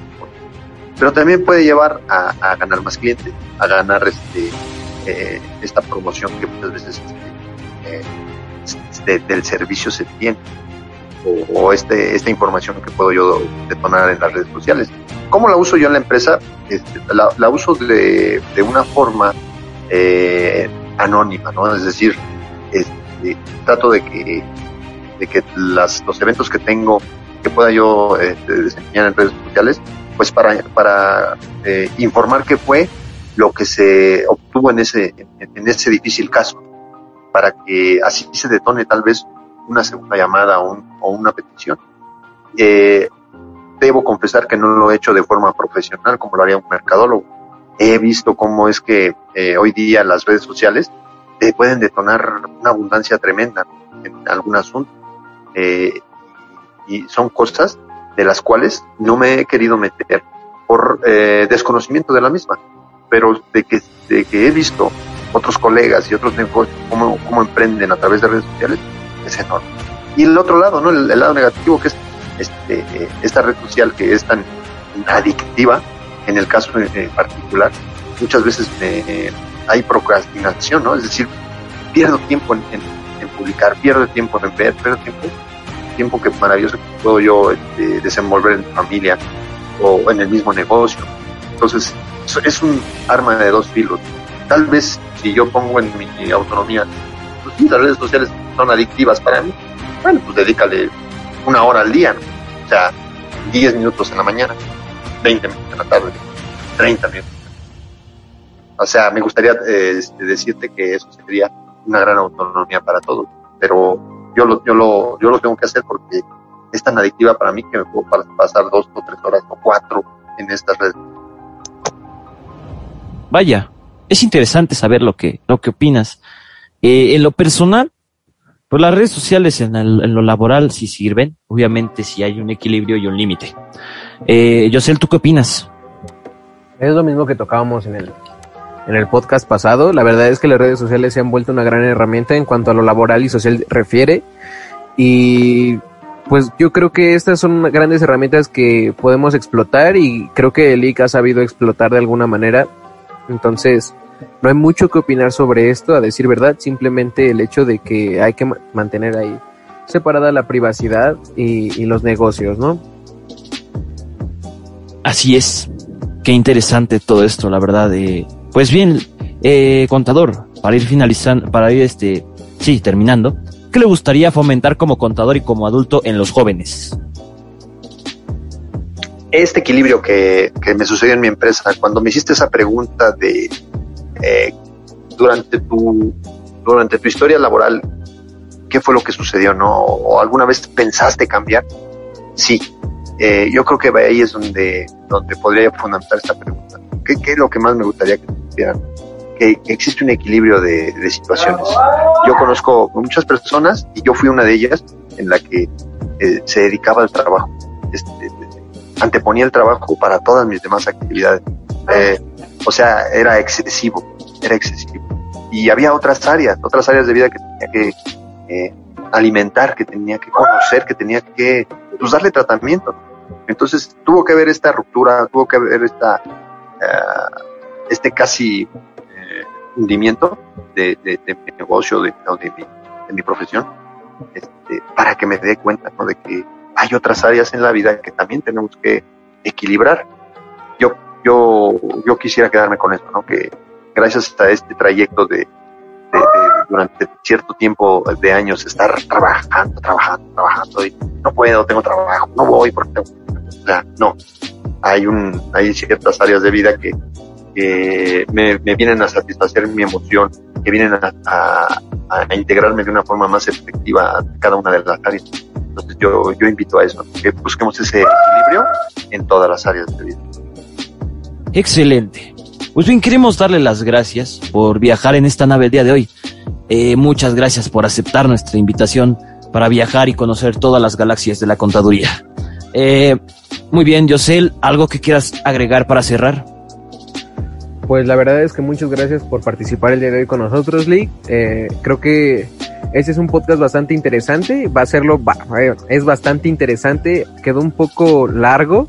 Pero también puede llevar a, ganar más clientes, a ganar este, eh, esta promoción que muchas veces este, del servicio se tiene o, este, esta información que puedo yo detonar en las redes sociales. ¿Cómo la uso yo en la empresa? Este, la, uso de, de, una forma eh, anónima, ¿no? Es decir, este, trato de que, de que las, los eventos que tengo que pueda yo este, desempeñar en redes sociales, pues para, para eh, informar qué fue lo que se obtuvo en ese, en ese difícil caso, para que así se detone tal vez una segunda llamada o, una petición. Eh, debo confesar que no lo he hecho de forma profesional como lo haría un mercadólogo. He visto cómo es que eh, hoy día las redes sociales te pueden detonar una abundancia tremenda en algún asunto. Eh, y son cosas de las cuales no me he querido meter por desconocimiento de la misma, pero de que, de que he visto otros colegas y otros negocios cómo, cómo emprenden a través de redes sociales, es enorme. Y el otro lado, ¿no? El, lado negativo que es este, esta red social que es tan adictiva, en el caso en particular, muchas veces eh, hay procrastinación, ¿no? Es decir, pierdo tiempo en, publicar, pierdo tiempo en ver, pierdo tiempo, tiempo que maravilloso que puedo yo este, desenvolver en mi familia o en el mismo negocio. Entonces, es un arma de dos filos. Tal vez si yo pongo en mi autonomía, pues las redes sociales son adictivas para mí, bueno, pues dedícale una hora al día, o sea, 10 minutos en la mañana, 20 minutos en la tarde, 30 minutos. O sea, me gustaría eh, este, decirte que eso sería una gran autonomía para todos, pero yo lo, yo lo, yo lo tengo que hacer porque es tan adictiva para mí que me puedo pasar dos o tres horas o cuatro en estas redes. Vaya, es interesante saber lo que, lo que opinas. Eh, en lo personal, pues las redes sociales en, lo laboral sí sirven, obviamente si hay un equilibrio y un límite. Eh, Yosel, ¿tú qué opinas? Es lo mismo que tocábamos en el, en el podcast pasado. La verdad es que las redes sociales se han vuelto una gran herramienta en cuanto a lo laboral y social refiere. Y pues yo creo que estas son grandes herramientas que podemos explotar y creo que el IC ha sabido explotar de alguna manera. Entonces, no hay mucho que opinar sobre esto, a decir verdad, simplemente el hecho de que hay que mantener ahí separada la privacidad y, los negocios, ¿no? Así es. Qué interesante todo esto, la verdad. Eh. Pues bien, eh, contador, para ir finalizando, para ir este, sí, terminando, ¿qué le gustaría fomentar como contador y como adulto en los jóvenes? Este equilibrio que, que me sucedió en mi empresa, cuando me hiciste esa pregunta de eh, durante, tu, durante tu historia laboral, qué fue lo que sucedió, ¿no? ¿O alguna vez pensaste cambiar? Sí. Eh, yo creo que ahí es donde, donde podría fundamentar esta pregunta. ¿Qué, ¿Qué, es lo que más me gustaría que supieran? Que, existe un equilibrio de, de, situaciones. Yo conozco muchas personas y yo fui una de ellas en la que eh, se dedicaba al trabajo. Este, anteponía el trabajo para todas mis demás actividades. Eh, o sea, era excesivo, era excesivo. Y había otras áreas, otras áreas de vida que tenía que eh, alimentar, que tenía que conocer, que tenía que pues, darle tratamiento. Entonces tuvo que haber esta ruptura, tuvo que haber esta, uh, este casi eh, hundimiento de, mi negocio, de, mi, de mi profesión, este, para que me dé cuenta de que hay otras áreas en la vida que también tenemos que equilibrar. Yo, yo, yo quisiera quedarme con eso, ¿no? Que gracias a este trayecto de, durante cierto tiempo de años estar trabajando, trabajando, trabajando y no puedo, tengo trabajo, no voy porque tengo, o sea, no. Hay un, hay ciertas áreas de vida que, que me, vienen a satisfacer mi emoción, que vienen a, a, a, integrarme de una forma más efectiva a cada una de las áreas. Entonces yo, yo invito a eso, que busquemos ese equilibrio en todas las áreas de vida. Excelente. Pues bien, queremos darle las gracias por viajar en esta nave el día de hoy. Eh, muchas gracias por aceptar nuestra invitación para viajar y conocer todas las galaxias de la contaduría. Eh, muy bien, Yosel, ¿algo que quieras agregar para cerrar? Pues la verdad es que muchas gracias por participar el día de hoy con nosotros, Lee. Eh, creo que este es un podcast bastante interesante. Va a serlo, es bastante interesante. Quedó un poco largo,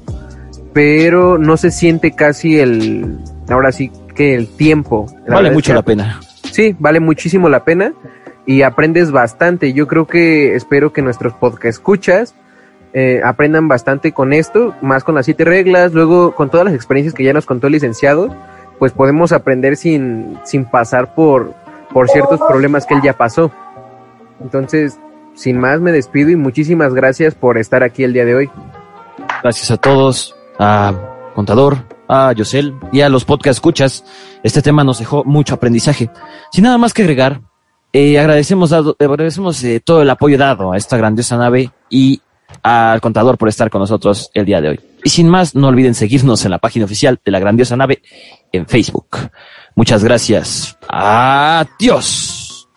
pero no se siente casi el, ahora sí que el tiempo. La vale mucho la pena. Sí, vale muchísimo la pena y aprendes bastante. Yo creo que espero que nuestros podcast escuchas eh, aprendan bastante con esto, más con las siete reglas, luego con todas las experiencias que ya nos contó el licenciado, pues podemos aprender sin, sin pasar por, por ciertos problemas que él ya pasó. Entonces, sin más, me despido y muchísimas gracias por estar aquí el día de hoy. Gracias a todos, a Contador, a Yosel y a los podcast escuchas. Este tema nos dejó mucho aprendizaje. Sin nada más que agregar, eh, agradecemos, dado, agradecemos eh, todo el apoyo dado a esta grandiosa nave y al contador por estar con nosotros el día de hoy. Y sin más, no olviden seguirnos en la página oficial de la grandiosa nave en Facebook. Muchas gracias. Adiós.